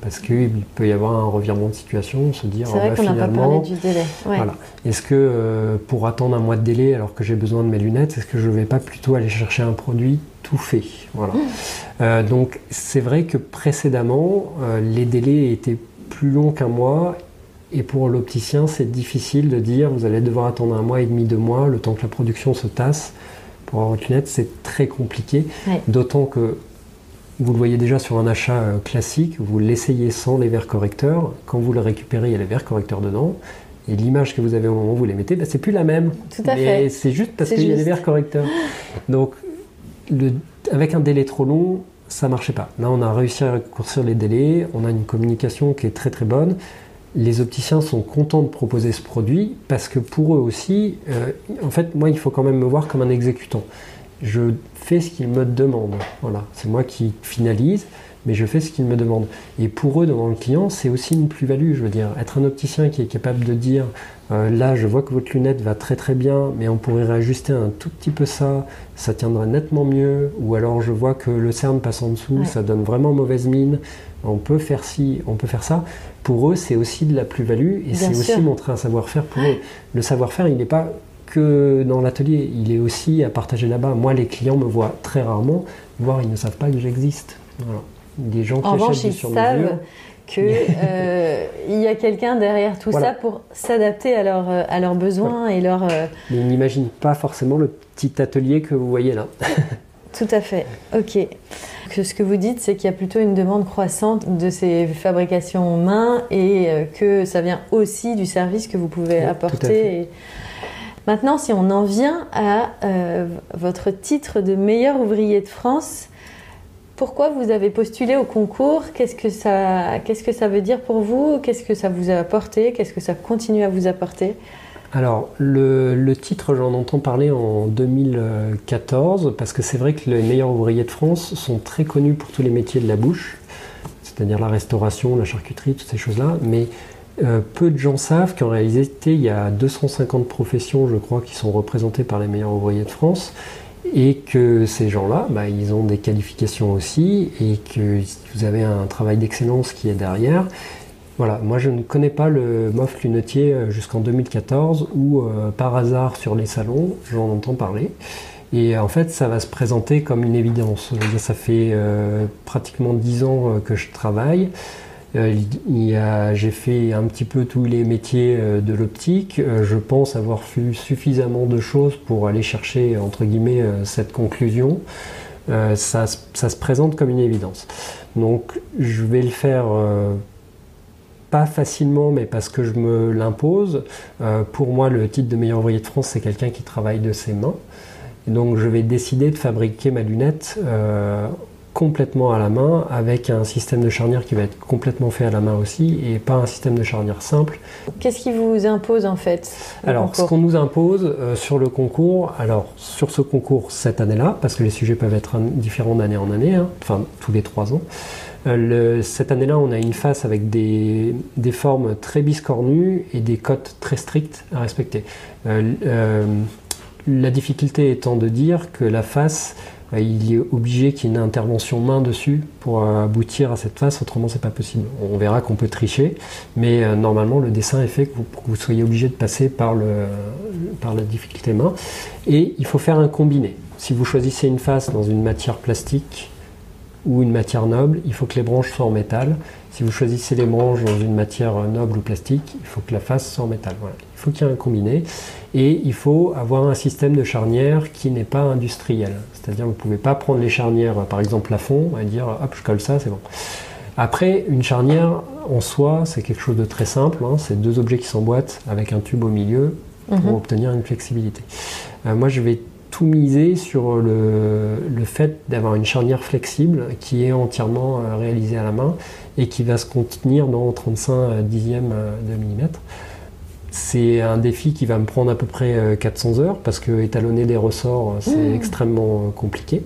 Parce qu'il peut y avoir un revirement de situation, se dire vrai oh, bah, pas du délai. Voilà. Est-ce que euh, pour attendre un mois de délai alors que j'ai besoin de mes lunettes, est-ce que je ne vais pas plutôt aller chercher un produit tout fait? Voilà. Mmh. Euh, donc c'est vrai que précédemment, euh, les délais étaient plus longs qu'un mois et pour l'opticien, c'est difficile de dire vous allez devoir attendre un mois et demi, deux mois, le temps que la production se tasse pour lunette, c'est très compliqué. D'autant que vous le voyez déjà sur un achat euh, classique, vous l'essayez sans les verres correcteurs. Quand vous le récupérez, il y a les verres correcteurs dedans. Et l'image que vous avez au moment où vous les mettez, ben, c'est plus la même. Tout à Mais c'est juste parce qu'il y a des verres correcteurs. Donc, le, avec un délai trop long, ça marchait pas. Là, on a réussi à raccourcir les délais. On a une communication qui est très très bonne les opticiens sont contents de proposer ce produit parce que pour eux aussi, euh, en fait, moi, il faut quand même me voir comme un exécutant. Je fais ce qu'ils me demandent. Voilà, c'est moi qui finalise, mais je fais ce qu'ils me demandent. Et pour eux, devant le client, c'est aussi une plus-value. Je veux dire, être un opticien qui est capable de dire euh, là, je vois que votre lunette va très très bien, mais on pourrait réajuster un tout petit peu ça, ça tiendrait nettement mieux. Ou alors, je vois que le cerne passe en dessous, ça donne vraiment mauvaise mine. On peut faire ci, on peut faire ça pour eux, c'est aussi de la plus-value et c'est aussi montrer un savoir-faire pour eux. Le savoir-faire, il n'est pas que dans l'atelier, il est aussi à partager là-bas. Moi, les clients me voient très rarement, voire ils ne savent pas que j'existe. Des gens qui en revanche, ils savent qu'il euh, y a quelqu'un derrière tout ça pour s'adapter à, leur, à leurs besoins et leurs... Euh, ils n'imaginent pas forcément le petit atelier que vous voyez là. Tout à fait, ok. Ce que vous dites, c'est qu'il y a plutôt une demande croissante de ces fabrications main et euh, que ça vient aussi du service que vous pouvez apporter. Maintenant, si on en vient à euh, votre titre de meilleur ouvrier de France, pourquoi vous avez postulé au concours? Qu'est-ce que ça, qu'est-ce que ça veut dire pour vous? Qu'est-ce que ça vous a apporté? Qu'est-ce que ça continue à vous apporter? Alors, le, titre, j'en entends parler en 2014, parce que c'est vrai que les meilleurs ouvriers de France sont très connus pour tous les métiers de la bouche, c'est-à-dire la restauration, la charcuterie, toutes ces choses-là, mais peu de gens savent qu'en réalité, il y a 250 professions, je crois, qui sont représentées par les meilleurs ouvriers de France et que ces gens-là, bah, ils ont des qualifications aussi, et que vous avez un travail d'excellence qui est derrière. Voilà, moi je ne connais pas le MOF lunetier euh, jusqu'en 2014, où euh, par hasard sur les salons, j'en entends parler. Et en fait, ça va se présenter comme une évidence. Ça fait euh, pratiquement 10 ans que je travaille. J'ai fait un petit peu tous les métiers de l'optique. Je pense avoir fait suffisamment de choses pour aller chercher, entre guillemets, cette conclusion. Ça, se présente comme une évidence. Donc, je vais le faire pas facilement, mais parce que je me l'impose. pour moi, le titre de meilleur ouvrier de France, c'est quelqu'un qui travaille de ses mains. donc, je vais décider de fabriquer ma lunette complètement à la main avec un système de charnière qui va être complètement fait à la main aussi et pas un système de charnière simple. Qu'est-ce qui vous impose en fait Alors, ce qu'on nous impose euh, sur le concours, alors sur ce concours cette année-là, parce que les sujets peuvent être différents d'année en année, hein, enfin tous les trois ans. Euh, cette année-là, on a une face avec des, formes très biscornues et des cotes très strictes à respecter. Euh, la difficulté étant de dire que la face euh, il est obligé qu'il y ait une intervention main dessus pour euh, aboutir à cette phase, autrement c'est pas possible. On verra qu'on peut tricher, mais euh, normalement le dessin est fait que vous soyez obligé de passer par, par la difficulté main. Et il faut faire un combiné. Si vous choisissez une face dans une matière plastique ou une matière noble, il faut que les branches soient en métal. Si vous choisissez les branches dans une matière noble ou plastique, il faut que la face soit en métal. Voilà. Il faut qu'il y ait un combiné. Et il faut avoir un système de charnière qui n'est pas industriel. C'est-à-dire, vous ne pouvez pas prendre les charnières, par exemple, à fond, et dire hop, je colle ça, c'est bon. Après, une charnière en soi, c'est quelque chose de très simple. Hein. c'est deux objets qui s'emboîtent avec un tube au milieu pour mhm. obtenir une flexibilité. Euh, moi, je vais tout miser sur le, fait d'avoir une charnière flexible qui est entièrement euh, réalisée à la main et qui va se contenir dans 35 euh, dixièmes de millimètre. C'est un défi qui va me prendre à peu près 400 heures parce que étalonner des ressorts, c'est mmh. extrêmement compliqué.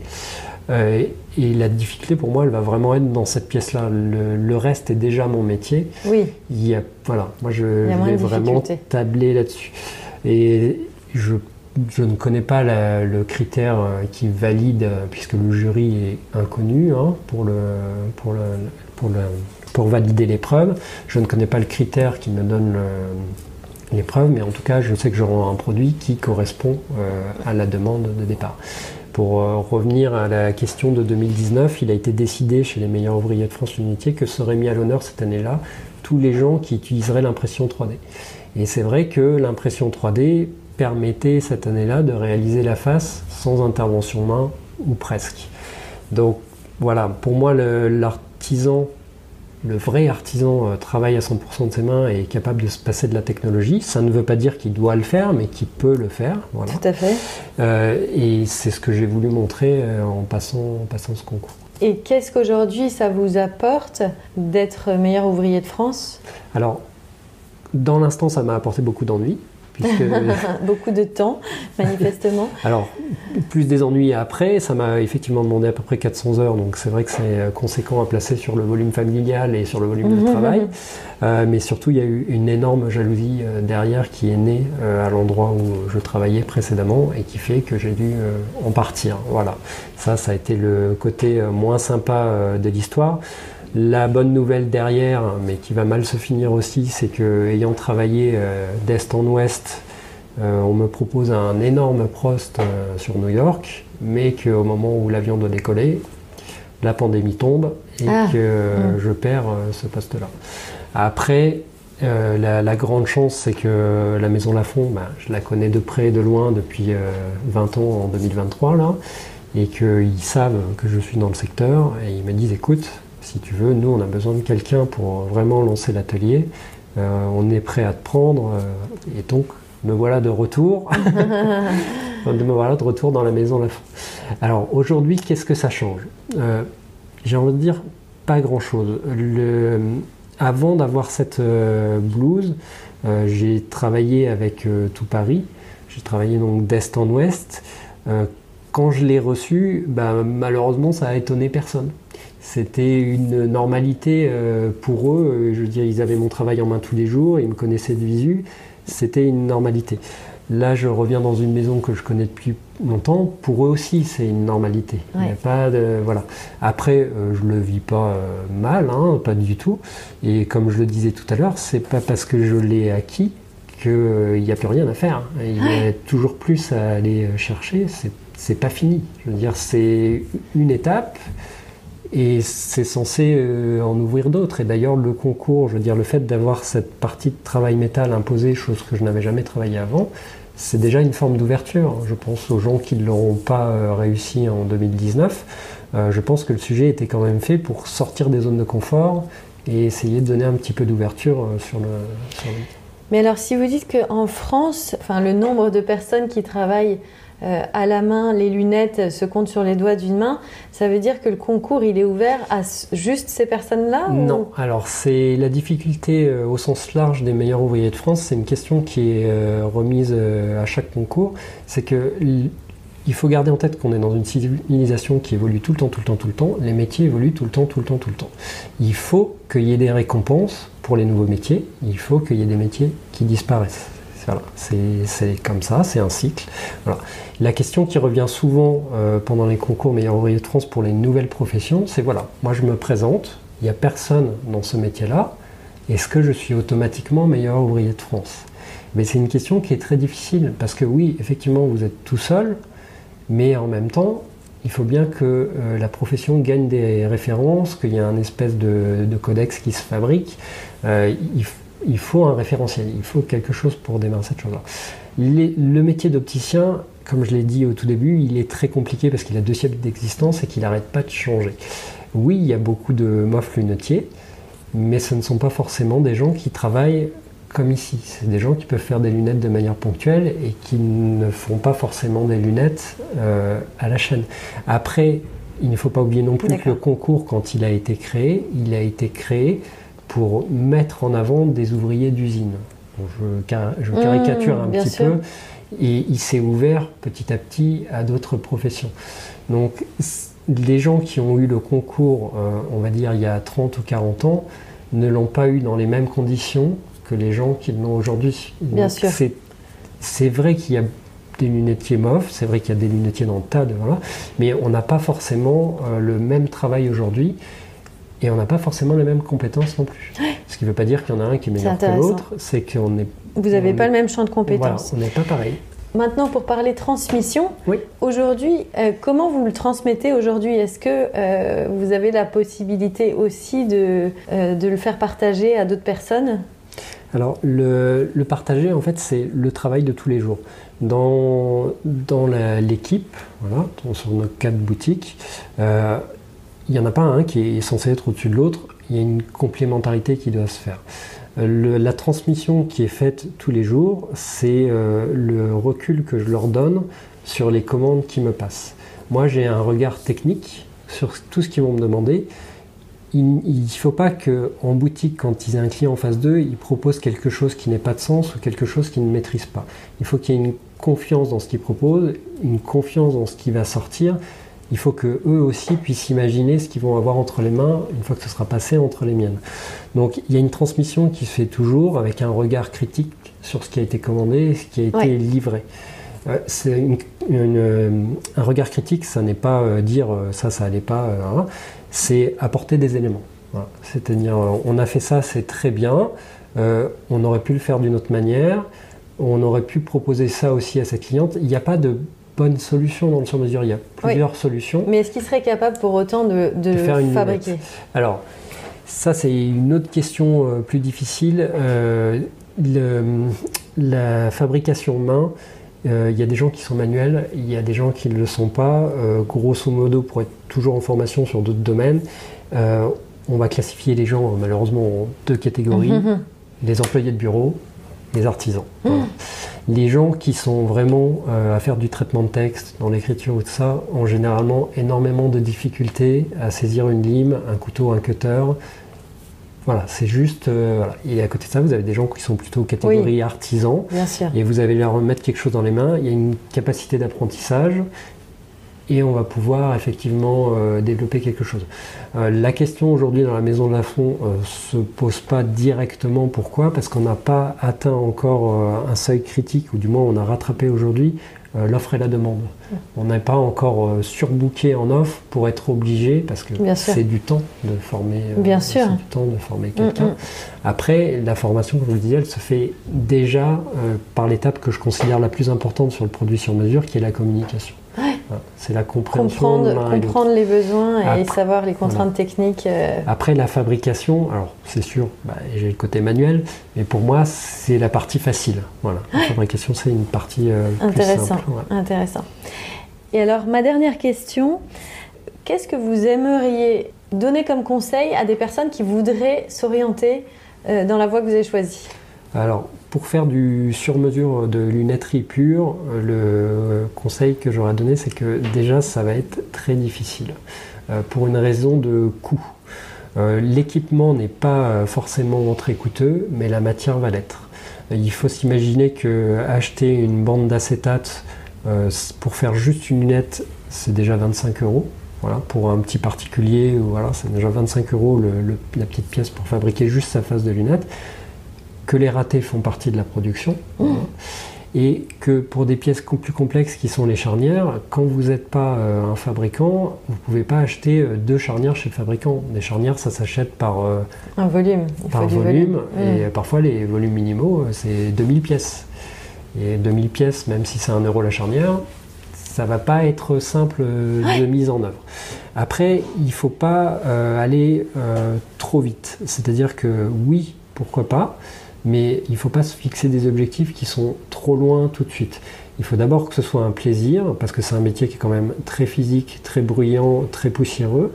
et la difficulté pour moi, elle va vraiment être dans cette pièce-là. Le, reste est déjà mon métier. Oui. Il y a, voilà, moi je, vais vraiment tabler là-dessus. Et je je ne connais pas le critère euh, qui valide, euh, puisque le jury est inconnu hein, pour, valider l'épreuve. Je ne connais pas le critère qui me donne l'épreuve, mais en tout cas, je sais que j'aurai un produit qui correspond euh, à la demande de départ. Pour revenir à la question de 2019, il a été décidé chez les meilleurs ouvriers de France Unité que seraient mis à l'honneur cette année-là tous les gens qui utiliseraient l'impression 3D. Et c'est vrai que l'impression 3D permettait cette année-là de réaliser la face sans intervention main ou presque. Donc voilà, pour moi l'artisan, le, vrai artisan euh, travaille à 100% de ses mains et est capable de se passer de la technologie. Ça ne veut pas dire qu'il doit le faire, mais qu'il peut le faire. Voilà. Tout à fait. Euh, et c'est ce que j'ai voulu montrer euh, en, passant, en passant ce concours. Et qu'est-ce qu'aujourd'hui ça vous apporte d'être meilleur ouvrier de France? Alors, dans l'instant, ça m'a apporté beaucoup d'ennuis. Beaucoup de temps, manifestement. Alors, plus des ennuis après, ça m'a effectivement demandé à peu près 400 heures, donc c'est vrai que c'est euh, conséquent à placer sur le volume familial et sur le volume de travail. Euh, mais surtout, il y a eu une énorme jalousie euh, derrière qui est née à l'endroit où je travaillais précédemment et qui fait que j'ai dû en partir. Voilà. Ça, ça a été le côté moins sympa de l'histoire. La bonne nouvelle derrière, mais qui va mal se finir aussi, c'est que ayant travaillé euh, d'est en ouest, euh, on me propose un énorme poste euh, sur New York, mais qu'au moment où l'avion doit décoller, la pandémie tombe et ah. que mm. je perds ce poste-là. Après, la, grande chance, c'est que la Maison Lafont, bah, je la connais de près et de loin depuis 20 ans en 2023 là, et qu'ils savent que je suis dans le secteur et ils me disent écoute, si tu veux, nous, on a besoin de quelqu'un pour vraiment lancer l'atelier. Euh, on est prêt à te prendre. Euh, et donc, me voilà de retour. me voilà de retour dans la maison. Alors, aujourd'hui, qu'est-ce que ça change? Euh, J'ai envie de dire pas grand-chose. avant d'avoir cette blouse, j'ai travaillé avec tout Paris. J'ai travaillé donc d'est en ouest quand je l'ai reçu, bah, malheureusement, ça a étonné personne. C'était une normalité euh, pour eux. Je veux dire, ils avaient mon travail en main tous les jours, ils me connaissaient de visu. C'était une normalité. Là, je reviens dans une maison que je connais depuis longtemps. Pour eux aussi, c'est une normalité. Il a pas de voilà. Après, euh, je le vis pas euh, mal, hein, pas du tout. Et comme je le disais tout à l'heure, c'est pas parce que je l'ai acquis qu'il n'y a plus rien à faire. Il y a toujours plus à aller chercher. C'est pas fini. Je veux dire, c'est une étape et c'est censé euh, en ouvrir d'autres. Et d'ailleurs, le concours, je veux dire, le fait d'avoir cette partie de travail métal imposée, chose que je n'avais jamais travaillé avant, c'est déjà une forme d'ouverture. Je pense aux gens qui ne l'auront pas euh, réussi en 2019. Euh, je pense que le sujet était quand même fait pour sortir des zones de confort et essayer de donner un petit peu d'ouverture sur le, sur. Mais alors, si vous dites qu'en France, le nombre de personnes qui travaillent euh, à la main, les lunettes se comptent sur les doigts d'une main, ça veut dire que le concours, il est ouvert à juste ces personnes-là Non, alors c'est la difficulté euh, au sens large des meilleurs ouvriers de France, c'est une question qui est euh, remise à chaque concours, c'est que il faut garder en tête qu'on est dans une civilisation qui évolue tout le temps, tout le temps, tout le temps. Les métiers évoluent tout le temps, tout le temps, tout le temps. Il faut qu'il y ait des récompenses pour les nouveaux métiers. Il faut qu'il y ait des métiers qui disparaissent. Voilà, c'est comme ça, c'est un cycle. La question qui revient souvent euh, pendant les concours meilleur ouvrier de France pour les nouvelles professions, c'est voilà, moi je me présente, il n'y a personne dans ce métier-là, est-ce que je suis automatiquement meilleur ouvrier de France? Mais c'est une question qui est très difficile parce que oui, effectivement, vous êtes tout seul, mais en même temps, il faut bien que euh, la profession gagne des références, qu'il y ait un espèce de, codex qui se fabrique. Euh, il faut un référentiel, il faut quelque chose pour démarrer cette chose-là. Le métier d'opticien, comme je l'ai dit au tout début, il est très compliqué parce qu'il a deux siècles d'existence et qu'il n'arrête pas de changer. Oui, il y a beaucoup de mofs lunetiers, mais ce ne sont pas forcément des gens qui travaillent comme ici. C'est des gens qui peuvent faire des lunettes de manière ponctuelle et qui ne font pas forcément des lunettes euh, à la chaîne. Après, il ne faut pas oublier non plus que le concours, quand il a été créé, il a été créé pour mettre en avant des ouvriers d'usine. je, mmh, caricature un petit peu. Et il s'est ouvert petit à petit à d'autres professions. Donc, les gens qui ont eu le concours, euh, on va dire il y a 30 ou 40 ans, ne l'ont pas eu dans les mêmes conditions que les gens qui l'ont aujourd'hui. Bien sûr. C'est vrai qu'il y a des lunetiers MOF, c'est vrai qu'il y a des lunetiers dans le tas, de, voilà, mais on n'a pas forcément euh, le même travail aujourd'hui. Et on n'a pas forcément les mêmes compétences non plus. Ce qui ne veut pas dire qu'il y en a un qui est meilleur que l'autre, c'est qu'on est. Vous n'avez pas le même champ de compétences. Voilà, on n'est pas pareil. Maintenant, pour parler transmission, oui. aujourd'hui, euh, comment vous le transmettez aujourd'hui? Est-ce que euh, vous avez la possibilité aussi de, euh, de le faire partager à d'autres personnes? Alors, le, le, partager, en fait, c'est le travail de tous les jours. Dans, dans l'équipe, voilà, sur nos quatre boutiques, il n'y en a pas un qui est censé être au-dessus de l'autre, il y a une complémentarité qui doit se faire. Euh, la transmission qui est faite tous les jours, c'est euh, le recul que je leur donne sur les commandes qui me passent. Moi, j'ai un regard technique sur tout ce qu'ils vont me demander. Il ne faut pas qu'en boutique, quand ils aient un client en face d'eux, ils proposent quelque chose qui n'ait pas de sens ou quelque chose qu'ils ne maîtrisent pas. Il faut qu'il y ait une confiance dans ce qu'ils proposent, une confiance dans ce qui va sortir, il faut que eux aussi puissent imaginer ce qu'ils vont avoir entre les mains une fois que ce sera passé entre les miennes. Donc il y a une transmission qui se fait toujours avec un regard critique sur ce qui a été commandé et ce qui a été livré. Euh, c'est euh, un regard critique, ça n'est pas euh, dire ça, ça n'allait pas, hein. c'est apporter des éléments. C'est-à-dire, on a fait ça, c'est très bien, on aurait pu le faire d'une autre manière, on aurait pu proposer ça aussi à cette cliente. Il n'y a pas de bonne solution dans le sur-mesure. Il y a plusieurs solutions. Mais est-ce qu'il serait capable pour autant de, de, faire une fabriquer Alors, ça, c'est une autre question euh, plus difficile. Euh, la fabrication main, euh, il y a des gens qui sont manuels, il y a des gens qui ne le sont pas. grosso modo, pour être toujours en formation sur d'autres domaines, on va classifier les gens malheureusement en deux catégories. Mhm. Les employés de bureau, les artisans. Mmh. Les gens qui sont vraiment euh, à faire du traitement de texte, dans l'écriture ou tout ça, ont généralement énormément de difficultés à saisir une lime, un couteau, un cutter. Voilà, c'est juste. Euh, voilà. Et à côté de ça, vous avez des gens qui sont plutôt catégorie artisans. Bien sûr. Et vous allez leur mettre quelque chose dans les mains. Il y a une capacité d'apprentissage. Et on va pouvoir effectivement euh, développer quelque chose. Euh, la question aujourd'hui dans la maison de la Fond euh, se pose pas directement. Pourquoi? Parce qu'on n'a pas atteint encore un seuil critique, ou du moins on a rattrapé aujourd'hui l'offre et la demande. On n'est pas encore surbooké en offre pour être obligé, parce que c'est du temps de former. Bien sûr. du temps de former quelqu'un. Mm, mm. Après, la formation, comme je vous disais, elle se fait déjà par l'étape que je considère la plus importante sur le produit sur mesure, qui est la communication. C'est la compréhension. Comprendre, les besoins et savoir les contraintes techniques. Euh. Après la fabrication, alors c'est sûr, bah, j'ai le côté manuel, mais pour moi c'est la partie facile. Voilà. La fabrication c'est une partie euh, intéressant. Plus simple, Intéressant. Et alors ma dernière question, qu'est-ce que vous aimeriez donner comme conseil à des personnes qui voudraient s'orienter euh, dans la voie que vous avez choisie? Alors, pour faire du sur-mesure de lunetterie pure, le conseil que j'aurais donné, c'est que déjà, ça va être très difficile euh, pour une raison de coût. Euh, l'équipement n'est pas forcément très coûteux, mais la matière va l'être. Il faut s'imaginer que acheter une bande d'acétate euh, pour faire juste une lunette, c'est déjà 25 euros. Pour un petit particulier, voilà, c'est déjà 25 euros la petite pièce pour fabriquer juste sa face de lunette que les ratés font partie de la production. Mmh. Et que pour des pièces plus complexes qui sont les charnières, quand vous n'êtes pas euh, un fabricant, vous ne pouvez pas acheter euh, deux charnières chez le fabricant. Les charnières, ça s'achète par, euh, un volume. par volume. Et mmh. parfois, les volumes minimaux, c'est 2000 pièces. Et 2000 pièces, même si c'est un euro la charnière, ça va pas être simple de mise en œuvre. Après, il ne faut pas aller trop vite. C'est-à-dire que oui, pourquoi pas, mais il ne faut pas se fixer des objectifs qui sont trop loin tout de suite. Il faut d'abord que ce soit un plaisir, parce que c'est un métier qui est quand même très physique, très bruyant, très poussiéreux.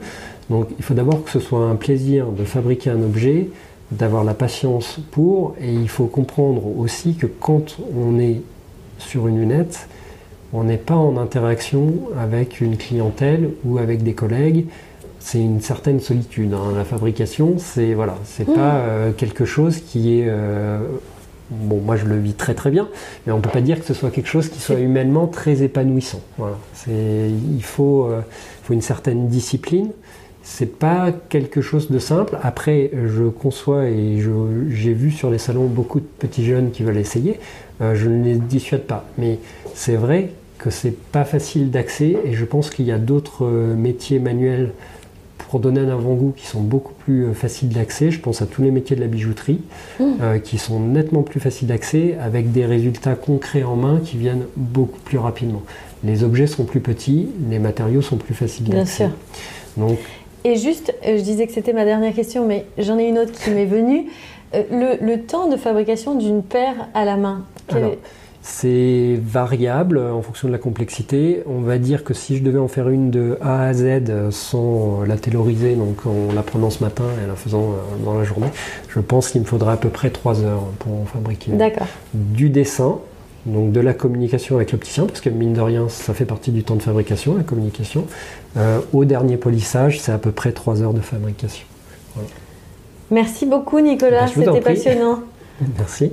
Donc il faut d'abord que ce soit un plaisir de fabriquer un objet, d'avoir la patience pour, et il faut comprendre aussi que quand on est sur une lunette, on n'est pas en interaction avec une clientèle ou avec des collègues, c'est une certaine solitude. Hein. La fabrication, c'est voilà, c'est pas mmh. euh, quelque chose qui est euh, bon. Moi, je le vis très très bien, mais on peut pas dire que ce soit quelque chose qui soit humainement très épanouissant. Voilà. C'est il faut euh, faut une certaine discipline. C'est pas quelque chose de simple. Après, je conçois et j'ai vu sur les salons beaucoup de petits jeunes qui veulent essayer. je ne les dissuade pas, mais c'est vrai que c'est pas facile d'accès et je pense qu'il y a d'autres métiers manuels pour donner un avant-goût qui sont beaucoup plus euh, faciles d'accès. Je pense à tous les métiers de la bijouterie mmh. euh, qui sont nettement plus faciles d'accès avec des résultats concrets en main qui viennent beaucoup plus rapidement. Les objets sont plus petits, les matériaux sont plus faciles d'accès. Bien sûr. Et juste, euh, je disais que c'était ma dernière question, mais j'en ai une autre qui m'est venue. Le, temps de fabrication d'une paire à la main. C'est variable en fonction de la complexité. On va dire que si je devais en faire une de A à Z sans la tailoriser, donc en la prenant ce matin et en la faisant euh, dans la journée, je pense qu'il me faudra à peu près 3 heures pour en fabriquer. D'accord. Du dessin, donc de la communication avec l'opticien, parce que mine de rien, ça fait partie du temps de fabrication, la communication. Euh, au dernier polissage, c'est à peu près 3 heures de fabrication. Merci beaucoup Nicolas, ben, c'était passionnant. Merci.